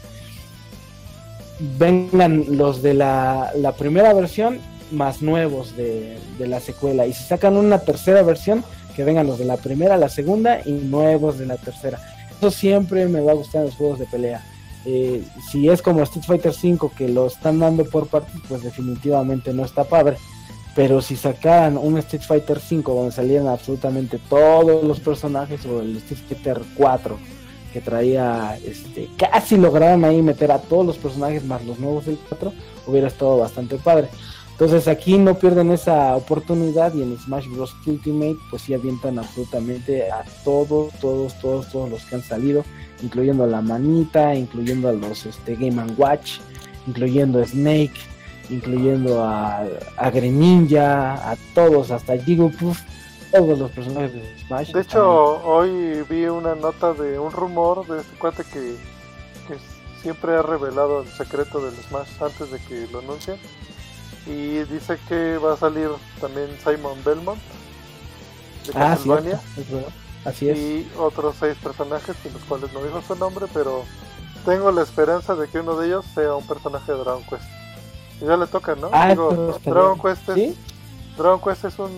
vengan los de la, la primera versión más nuevos de, de la secuela. Y si sacan una tercera versión, que vengan los de la primera, la segunda y nuevos de la tercera. Eso siempre me va a gustar en los juegos de pelea. Eh, si es como Street Fighter V que lo están dando por partes, pues definitivamente no está padre. Pero si sacaran un Street Fighter V donde salieran absolutamente todos los personajes o el Street Fighter 4 que traía, este, casi lograron ahí meter a todos los personajes más los nuevos del 4, hubiera estado bastante padre. Entonces aquí no pierden esa oportunidad y en Smash Bros. Ultimate pues sí avientan absolutamente a todos, todos, todos, todos los que han salido, incluyendo a la manita, incluyendo a los este, Game Watch, incluyendo a Snake, incluyendo a, a Greninja, a todos, hasta Jigglypuff, todos los personajes de Smash. De hecho, hoy vi una nota de un rumor de este cuate que, que siempre ha revelado el secreto del Smash antes de que lo anuncien. Y dice que va a salir también Simon Belmont de ah, Castlevania cierto, es verdad. Así es. y otros seis personajes, de los cuales no dijo su nombre, pero tengo la esperanza de que uno de ellos sea un personaje de Dragon Quest. Y ya le toca, ¿no? Ah, Digo, Dragon. Quest es, ¿Sí? Dragon Quest es un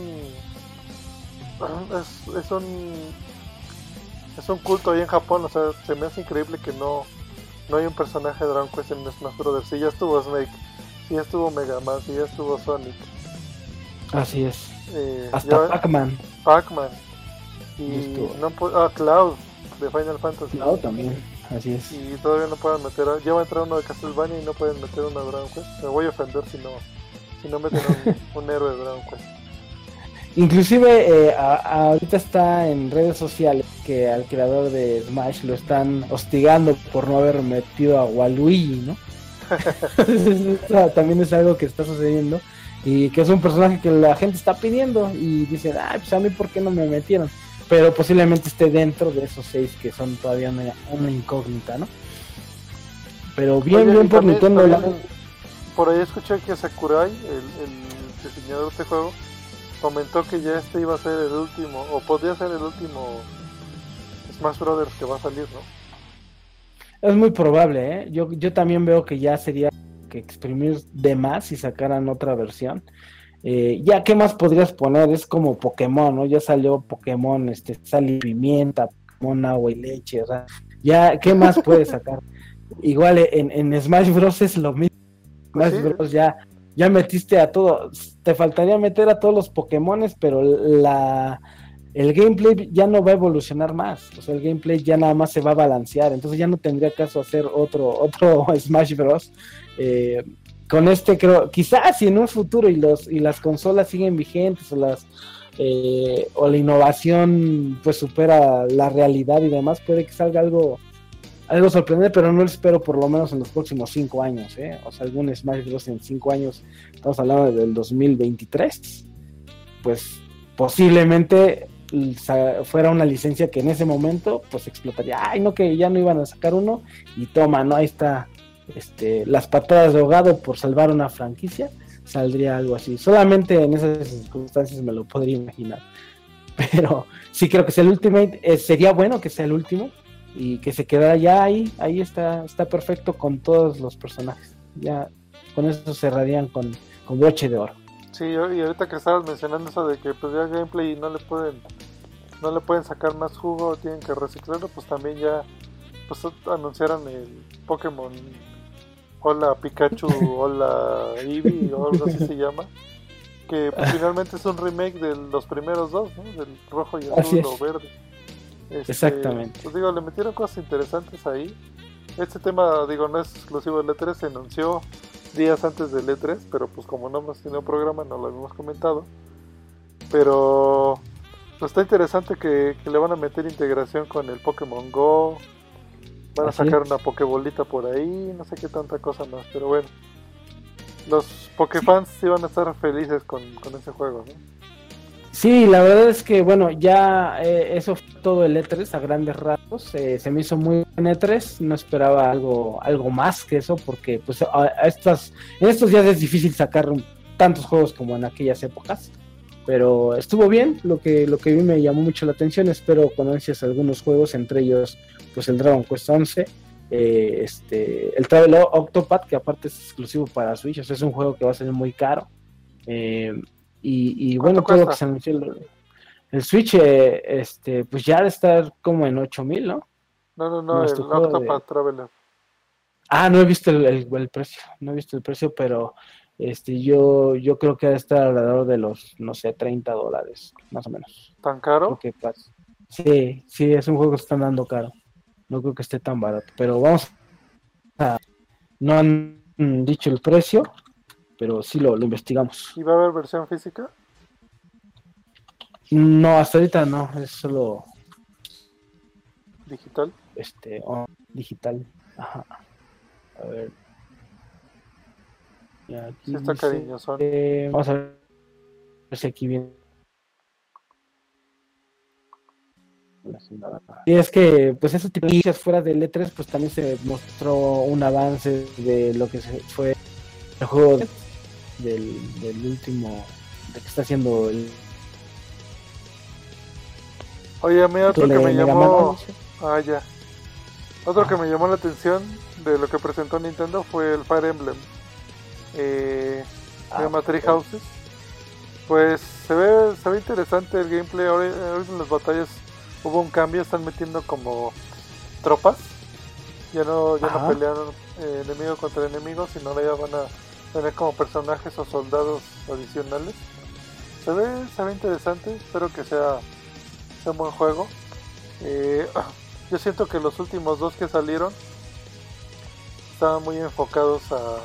es, es un es un culto ahí en Japón, o sea, se me hace increíble que no no hay un personaje de Dragon Quest en Smash Brothers. Si ya estuvo Snake, ya estuvo Mega Man, ya estuvo Sonic, Así es. eh, Hasta Pac-Man. Pac-Man y no pu- ah, Cloud de Final Fantasy. Claro, también. Así es. Y todavía no pueden meter, a- ya va a entrar uno de Castlevania y no pueden meter uno de Dragon Quest. Me voy a ofender si no, si no meten un, <laughs> un héroe de Dragon Quest. Inclusive eh, a- a- ahorita está en redes sociales que al creador de Smash lo están hostigando por no haber metido a Waluigi, ¿no? <laughs> También es algo que está sucediendo y que es un personaje que la gente está pidiendo y dicen, ah, pues a mí por qué no me metieron. Pero posiblemente esté dentro de esos seis que son todavía una, una incógnita, ¿no? Pero bien, Oye, bien por también- Nintendo. la- Por ahí escuché que Sakurai, el, el diseñador de este juego, comentó que ya este iba a ser el último, o podría ser el último Smash Brothers que va a salir, ¿no? Es muy probable, ¿eh? Yo, yo también veo que ya sería que exprimir de más si sacaran otra versión. Eh, ya, ¿qué más podrías poner? Es como Pokémon, ¿no? Ya salió Pokémon, este, sal y pimienta, Pokémon agua y leche, o sea, ya, ¿qué más puedes sacar? <laughs> Igual en, en Smash Bros. es lo mismo. Pues Smash sí. Bros. ya, ya metiste a todo. Te faltaría meter a todos los Pokémones, pero la el gameplay ya no va a evolucionar más. O sea, el gameplay ya nada más se va a balancear. Entonces ya no tendría caso hacer otro, <laughs> otro Smash Bros. Eh, con este creo, quizás si en un futuro y los y las consolas siguen vigentes o las eh, o la innovación pues supera la realidad y demás, puede que salga algo algo sorprendente, pero no lo espero por lo menos en los próximos cinco años, ¿eh? O sea, algún Smash Bros. en cinco años, estamos hablando del 2023, pues posiblemente fuera una licencia que en ese momento pues explotaría, ay no que ya no iban a sacar uno y toma, no, ahí está este, las patadas de ahogado por salvar una franquicia, saldría algo así. Solamente en esas circunstancias me lo podría imaginar. <laughs> Pero sí creo que sea el Ultimate, eh, sería bueno que sea el último y que se quedara ya ahí, ahí está, está perfecto con todos los personajes. Ya con eso cerrarían con, con broche de oro. Sí, y ahorita que estabas mencionando eso de que pues ya gameplay no le pueden no le pueden sacar más jugo, tienen que reciclarlo, pues también ya pues anunciaron el Pokémon Hola Pikachu, <laughs> Hola Eevee o algo así se llama. Que pues, <laughs> finalmente es un remake de los primeros dos, ¿no? Del rojo y azul o verde. Este, Exactamente. Pues digo, le metieron cosas interesantes ahí. Este tema, digo, no es exclusivo del E3, se anunció días antes del E3, pero pues como no hemos tenido programa, no lo habíamos comentado. Pero pues, está interesante que, que le van a meter integración con el Pokémon Go. Van a sacar es. una Pokébolita por ahí, no sé qué tanta cosa más, pero bueno. Los Pokéfans sí van a estar felices con, con ese juego, ¿no? Sí, la verdad es que, bueno, ya eh, eso fue todo el E3 a grandes rasgos. eh, se me hizo muy buen E3. No esperaba algo, algo más que eso, porque pues a, estas, en estos días es difícil sacar tantos juegos como en aquellas épocas. Pero estuvo bien, lo que, lo que vi me llamó mucho la atención. Espero con ansias algunos juegos, entre ellos pues el Dragon Quest 11, eh, este, el Travel Octopath, que aparte es exclusivo para Switch, o sea, es un juego que va a salir muy caro. Eh, y, y ¿Cuánto bueno, todo lo que se anunció. El, el Switch, eh, este, pues ya de estar como en 8000, ¿no? No, no, no, No, el de- Octopath Traveler. Ah, no he visto el, el- el precio, no he visto el precio, pero este, yo, yo creo que ha de estar alrededor de los, no sé, 30 dólares, más o menos. ¿Tan caro? que. Sí, sí, es un juego que están dando caro. No creo que esté tan barato, pero vamos a... No han dicho el precio, pero sí lo, lo investigamos. ¿Y va a haber versión física? No, hasta ahorita no, es solo ¿Digital? este digital. Ajá. A ver. Aquí Sí está dice, cariñosón. eh, vamos a ver si aquí viene. Y es que, pues, esos tipos de noticias fuera del E3, pues también se mostró un avance de lo que fue el juego de- del, del último, de que está haciendo el. Oye, a mí otro que me llamó... Ah, ya. Otro que me llamó la atención de lo que presentó Nintendo fue el Fire Emblem. Eh, se Ah, llama Three ok. Houses. Pues se ve, se ve interesante el gameplay. Ahora, en las batallas hubo un cambio, están metiendo como tropas. Ya no, ya no pelean eh, enemigo contra enemigo, sino ahora ya van a tener como personajes o soldados adicionales. Se ve, se ve interesante, espero que sea, sea un buen juego. Eh, <clears throat> yo siento que los últimos dos que salieron estaban muy enfocados a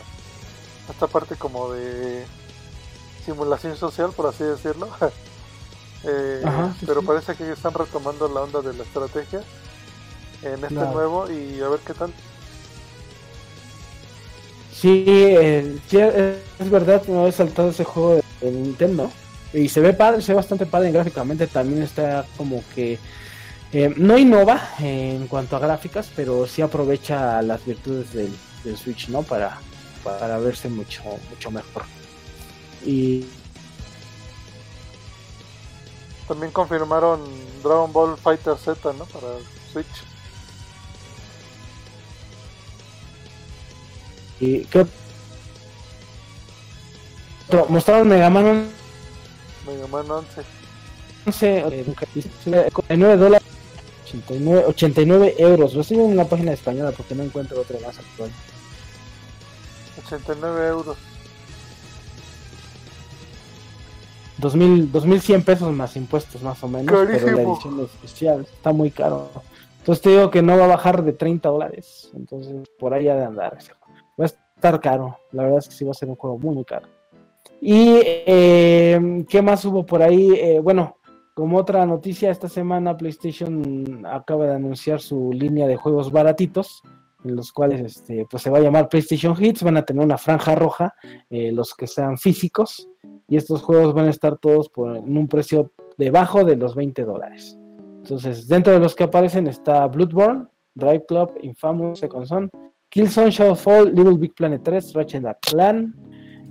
a esta parte como de simulación social, por así decirlo. <laughs> Eh, Ajá, sí, pero sí. parece que están retomando la onda de la estrategia en este Claro. nuevo y a ver qué tal. Sí, eh, sí, es verdad no he saltado ese juego de Nintendo. Y se ve padre, se ve bastante padre gráficamente. También está como que eh, no innova en cuanto a gráficas, pero sí aprovecha las virtudes del, del Switch, ¿no? Para, para verse mucho, mucho mejor. Y También confirmaron Dragon Ball Fighter Z, ¿no? Para Switch. Y ¿qué otro? Mostraron Mega Man Mega Man 11. 11 eh, en 9 dólares. 89, 89 euros. Lo estoy en una página española porque no encuentro otra más actual. 89 euros. 2000, 2100 pesos más impuestos más o menos, pero la edición especial está muy caro. Entonces te digo que no va a bajar de 30 dólares. Entonces por ahí ha de andar. ese estar caro. La verdad es que sí va a ser un juego muy, caro. Y eh, ¿qué más hubo por ahí? Eh, bueno, como otra noticia, esta semana PlayStation acaba de anunciar su línea de juegos baratitos, en los cuales este, pues se va a llamar PlayStation Hits, van a tener una franja roja, eh, los que sean físicos, y estos juegos van a estar todos por, en un precio debajo de los 20 dólares. Entonces, dentro de los que aparecen está Bloodborne, Drive Club, Infamous, Second Son, Killzone, Shadowfall, Little Big Planet 3, Ratchet and Clank,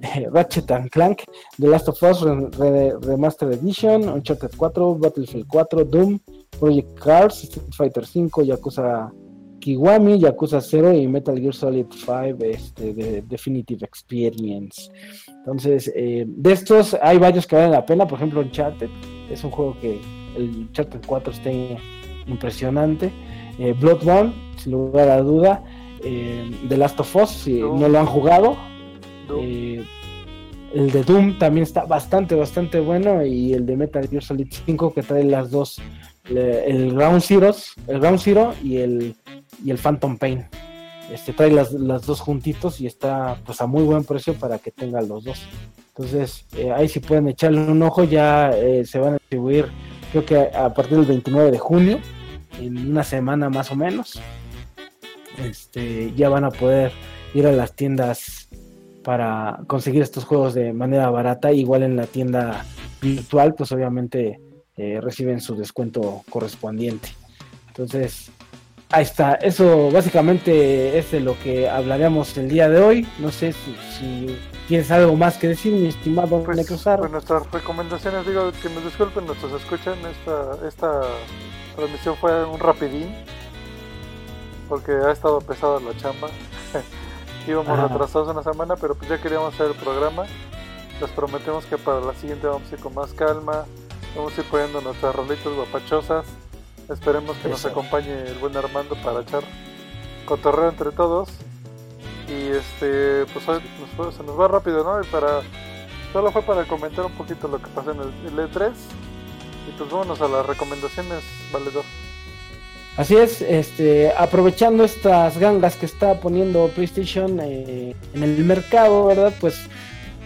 eh, <laughs> Ratchet and Clank, The Last of Us Re- Re- Remastered Edition, Uncharted 4, Battlefield 4, Doom, Project Cars, Street Fighter 5, Yakuza Kiwami, Yakuza 0 y Metal Gear Solid 5 este, de Definitive Experience. Entonces, eh, de estos hay varios que valen la pena, por ejemplo Uncharted, es un juego que el Uncharted 4 está impresionante. Eh, Bloodborne, sin lugar a duda. Eh, The Last of Us, si no lo han jugado. Eh, el de Doom también está bastante, bastante bueno. Y el de Metal Gear Solid 5 que trae las dos, el Ground Zeroes, el Ground Zero y el, y el Phantom Pain. Este trae las, las dos juntitos y está pues a muy buen precio para que tengan los dos. Entonces, eh, ahí si pueden echarle un ojo, ya eh, se van a distribuir, creo que a, a partir del 29 de junio, en una semana más o menos. Este, ya van a poder ir a las tiendas para conseguir estos juegos de manera barata. Igual en la tienda virtual, pues obviamente eh, reciben su descuento correspondiente. Entonces, ahí está. Eso básicamente es de lo que hablaremos el día de hoy. No sé si, si tienes algo más que decir, mi estimado Pues, Necrosar. pues nuestras recomendaciones, digo que nos disculpen nuestros escuchan, esta, esta transmisión fue un rapidín, porque ha estado pesada la chamba. <laughs> Íbamos retrasados una semana, pero pues ya queríamos hacer el programa. Les prometemos que para la siguiente vamos a ir con más calma, vamos a ir poniendo nuestras rolitas guapachosas. Esperemos que nos acompañe el buen Armando para echar cotorreo entre todos. Y este, pues hoy nos fue- se nos va rápido, ¿no? Y para Solo fue para comentar un poquito lo que pasó en el, el E3. Y pues vámonos a las recomendaciones, valedor. Así es, este, aprovechando estas gangas que está poniendo PlayStation eh, en el mercado, ¿verdad? Pues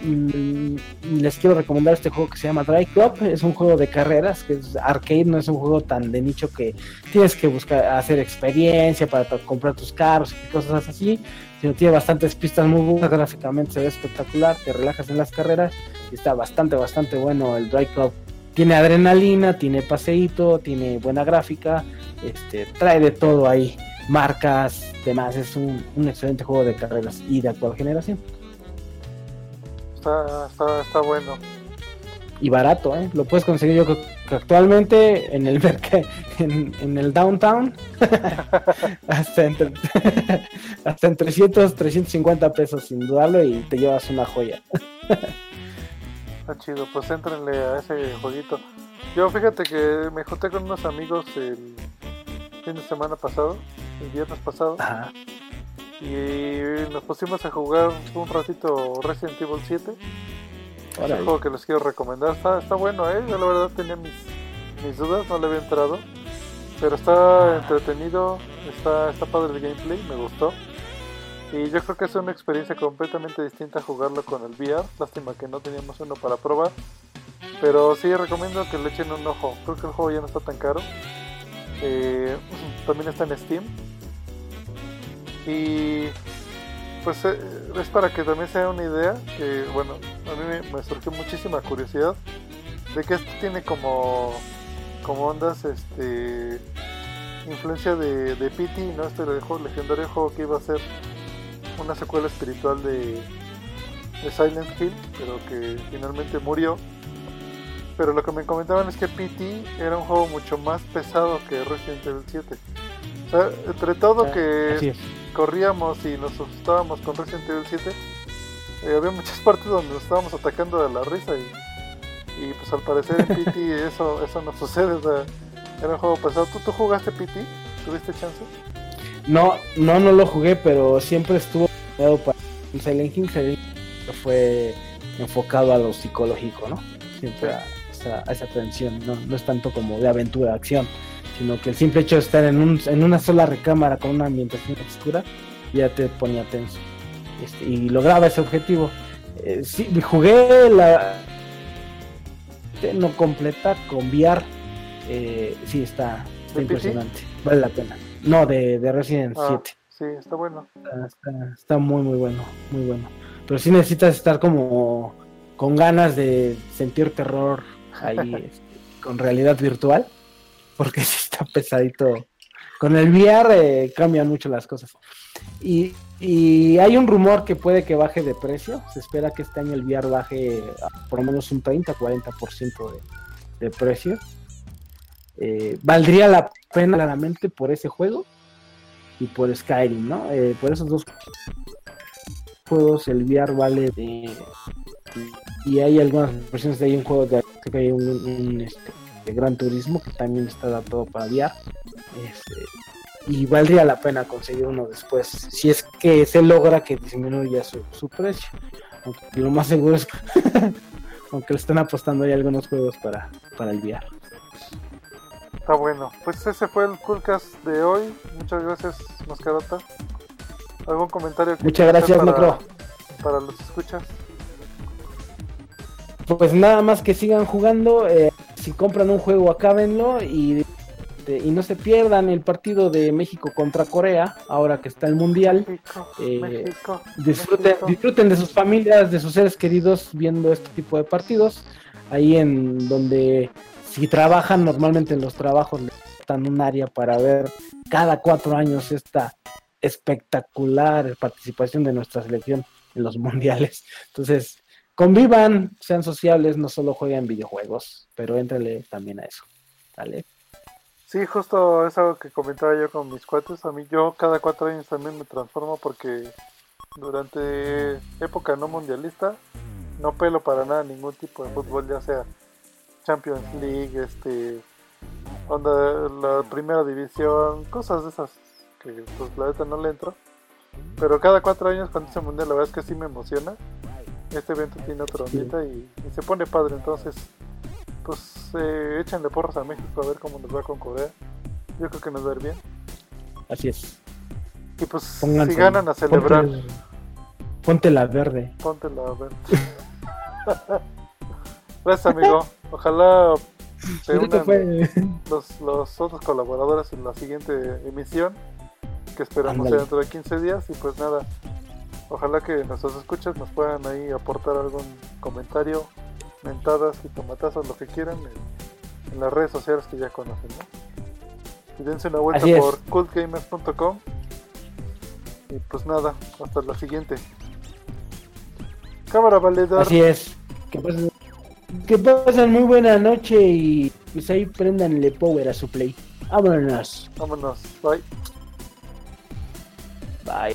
mm, les quiero recomendar este juego que se llama Drive Club. Es un juego de carreras, que es arcade, no es un juego tan de nicho que tienes que buscar hacer experiencia para comprar tus carros y cosas así. Sino tiene bastantes pistas muy buenas, gráficamente se ve espectacular, te relajas en las carreras y está bastante, bastante bueno el Drive Club. Tiene adrenalina, tiene paseíto, tiene buena gráfica, este, trae de todo ahí, marcas, demás, es un, un excelente juego de carreras y de actual generación. Está, está, está bueno. Y barato, ¿eh? Lo puedes conseguir yo creo que actualmente en el <laughs> en, en el downtown, <laughs> hasta en, <laughs> hasta en 300, 350 pesos sin dudarlo y te llevas una joya. Está chido, pues entrenle a ese jueguito. Yo fíjate que me junté con unos amigos el fin de semana pasado, el viernes pasado, Ajá. y nos pusimos a jugar un ratito Resident Evil 7. Es un juego que les quiero recomendar. Está, está bueno, ¿eh? Yo la verdad tenía mis, mis dudas, no le había entrado. Pero está entretenido, está, está padre el gameplay, me gustó. Y yo creo que es una experiencia completamente distinta a jugarlo con el VR. Lástima que no teníamos uno para probar. Pero sí recomiendo que le echen un ojo. Creo que el juego ya no está tan caro. Eh, también está en Steam. Y pues eh, es para que también sea una idea que, bueno, a mí me, surgió muchísima curiosidad de que esto tiene como, como ondas, este, influencia de, de PT, ¿no? Este legendario juego que iba a ser una secuela espiritual de Silent Hill, pero que finalmente murió. Pero lo que me comentaban es que PT era un juego mucho más pesado que Resident Evil 7. O sea, entre todo que Así es. corríamos y nos asustábamos con Resident Evil 7, eh, había muchas <laughs> partes donde nos estábamos atacando de la risa y, y pues al parecer en PT <laughs> eso, eso no sucede, o sea, Era un juego pesado. ¿Tú, tú jugaste PT? ¿Tuviste chance? No, no, no lo jugué, pero siempre estuvo para Silent Hill. Silent Hill fue enfocado a lo psicológico, ¿no? Siempre a esa, a esa tensión, ¿no? no es tanto como de aventura, acción, sino que el simple hecho de estar en, un, en una sola recámara con una ambientación oscura ya te ponía tenso. Este, y lograba ese objetivo. Eh, sí, jugué la no completa con VR. Eh, sí, está, ¿De impresionante. Vale la pena. No, de, de Resident Ah, 7. sí, está bueno. Está, está- está muy, muy bueno. Muy bueno. Pero sí necesitas estar como con ganas de sentir terror ahí este, con realidad virtual. Porque <laughs> sí está pesadito. Con el VR eh, cambian mucho las cosas. Y, y hay un rumor que puede que baje de precio. Se espera que este año el VR baje por lo menos un 30-40% de, de precio. Eh, valdría la pena claramente por ese juego y por Skyrim, ¿no? Eh, por esos dos juegos el VR vale de... Y hay algunas versiones de ahí un juego de que hay un, un, este, de Gran Turismo que también está adaptado para VR. Este, y valdría la pena conseguir uno después, si es que se logra que disminuya su, precio. Aunque lo más seguro es <laughs> aunque le están apostando ahí algunos juegos para, para el VR. Está bueno. Pues ese fue el Coolcast de hoy. Muchas gracias, Mascarata. ¿Algún comentario? que Muchas gracias, para, Necro. Para los escuchas. Pues nada más que sigan jugando. eh, si compran un juego, acábenlo y, de- y no se pierdan el partido de México contra Corea, ahora que está el Mundial. México, Eh, México. Disfruten, México. disfruten de sus familias, de sus seres queridos viendo este tipo de partidos. Ahí en donde si trabajan, normalmente en los trabajos les dan un área para ver cada cuatro años esta espectacular participación de nuestra selección en los <laughs> mundiales. Entonces, convivan, sean sociables, no solo jueguen videojuegos, pero éntrenle también a eso. ¿Vale? Sí, justo es algo que comentaba yo con mis cuates. A mí, yo cada cuatro años también me transformo porque durante época no mundialista no pelo para nada ningún tipo de fútbol, ya sea Champions League, este, onda, la primera división, cosas de esas que pues la neta no le entro. Pero cada cuatro años cuando dice mundial, la verdad es que sí me emociona. Este evento tiene otra ondita y, y se pone padre, entonces pues eh, échenle porras a México a ver cómo nos va con Corea. Yo creo que nos va a ir bien. Así es. Y pues Pónganse- si ganan a celebrar, Ponte, ponte la verde. póntela a ver. <laughs> Gracias amigo. Ojalá se unan los, los otros colaboradores en la siguiente emisión. Que esperamos dentro de 15 días. Y pues nada. Ojalá que nuestros escuchas nos puedan ahí aportar algún comentario, mentadas y tomatazos, lo que quieran en, en las redes sociales que ya conocen, ¿no? Y dense una vuelta Así por cultgamers.com. Y pues nada, hasta la siguiente. Cámara valedor. Así es. Que pasen, que pasen muy buena noche y pues ahí prendanle power a su play. Vámonos. Vámonos. Bye. Bye.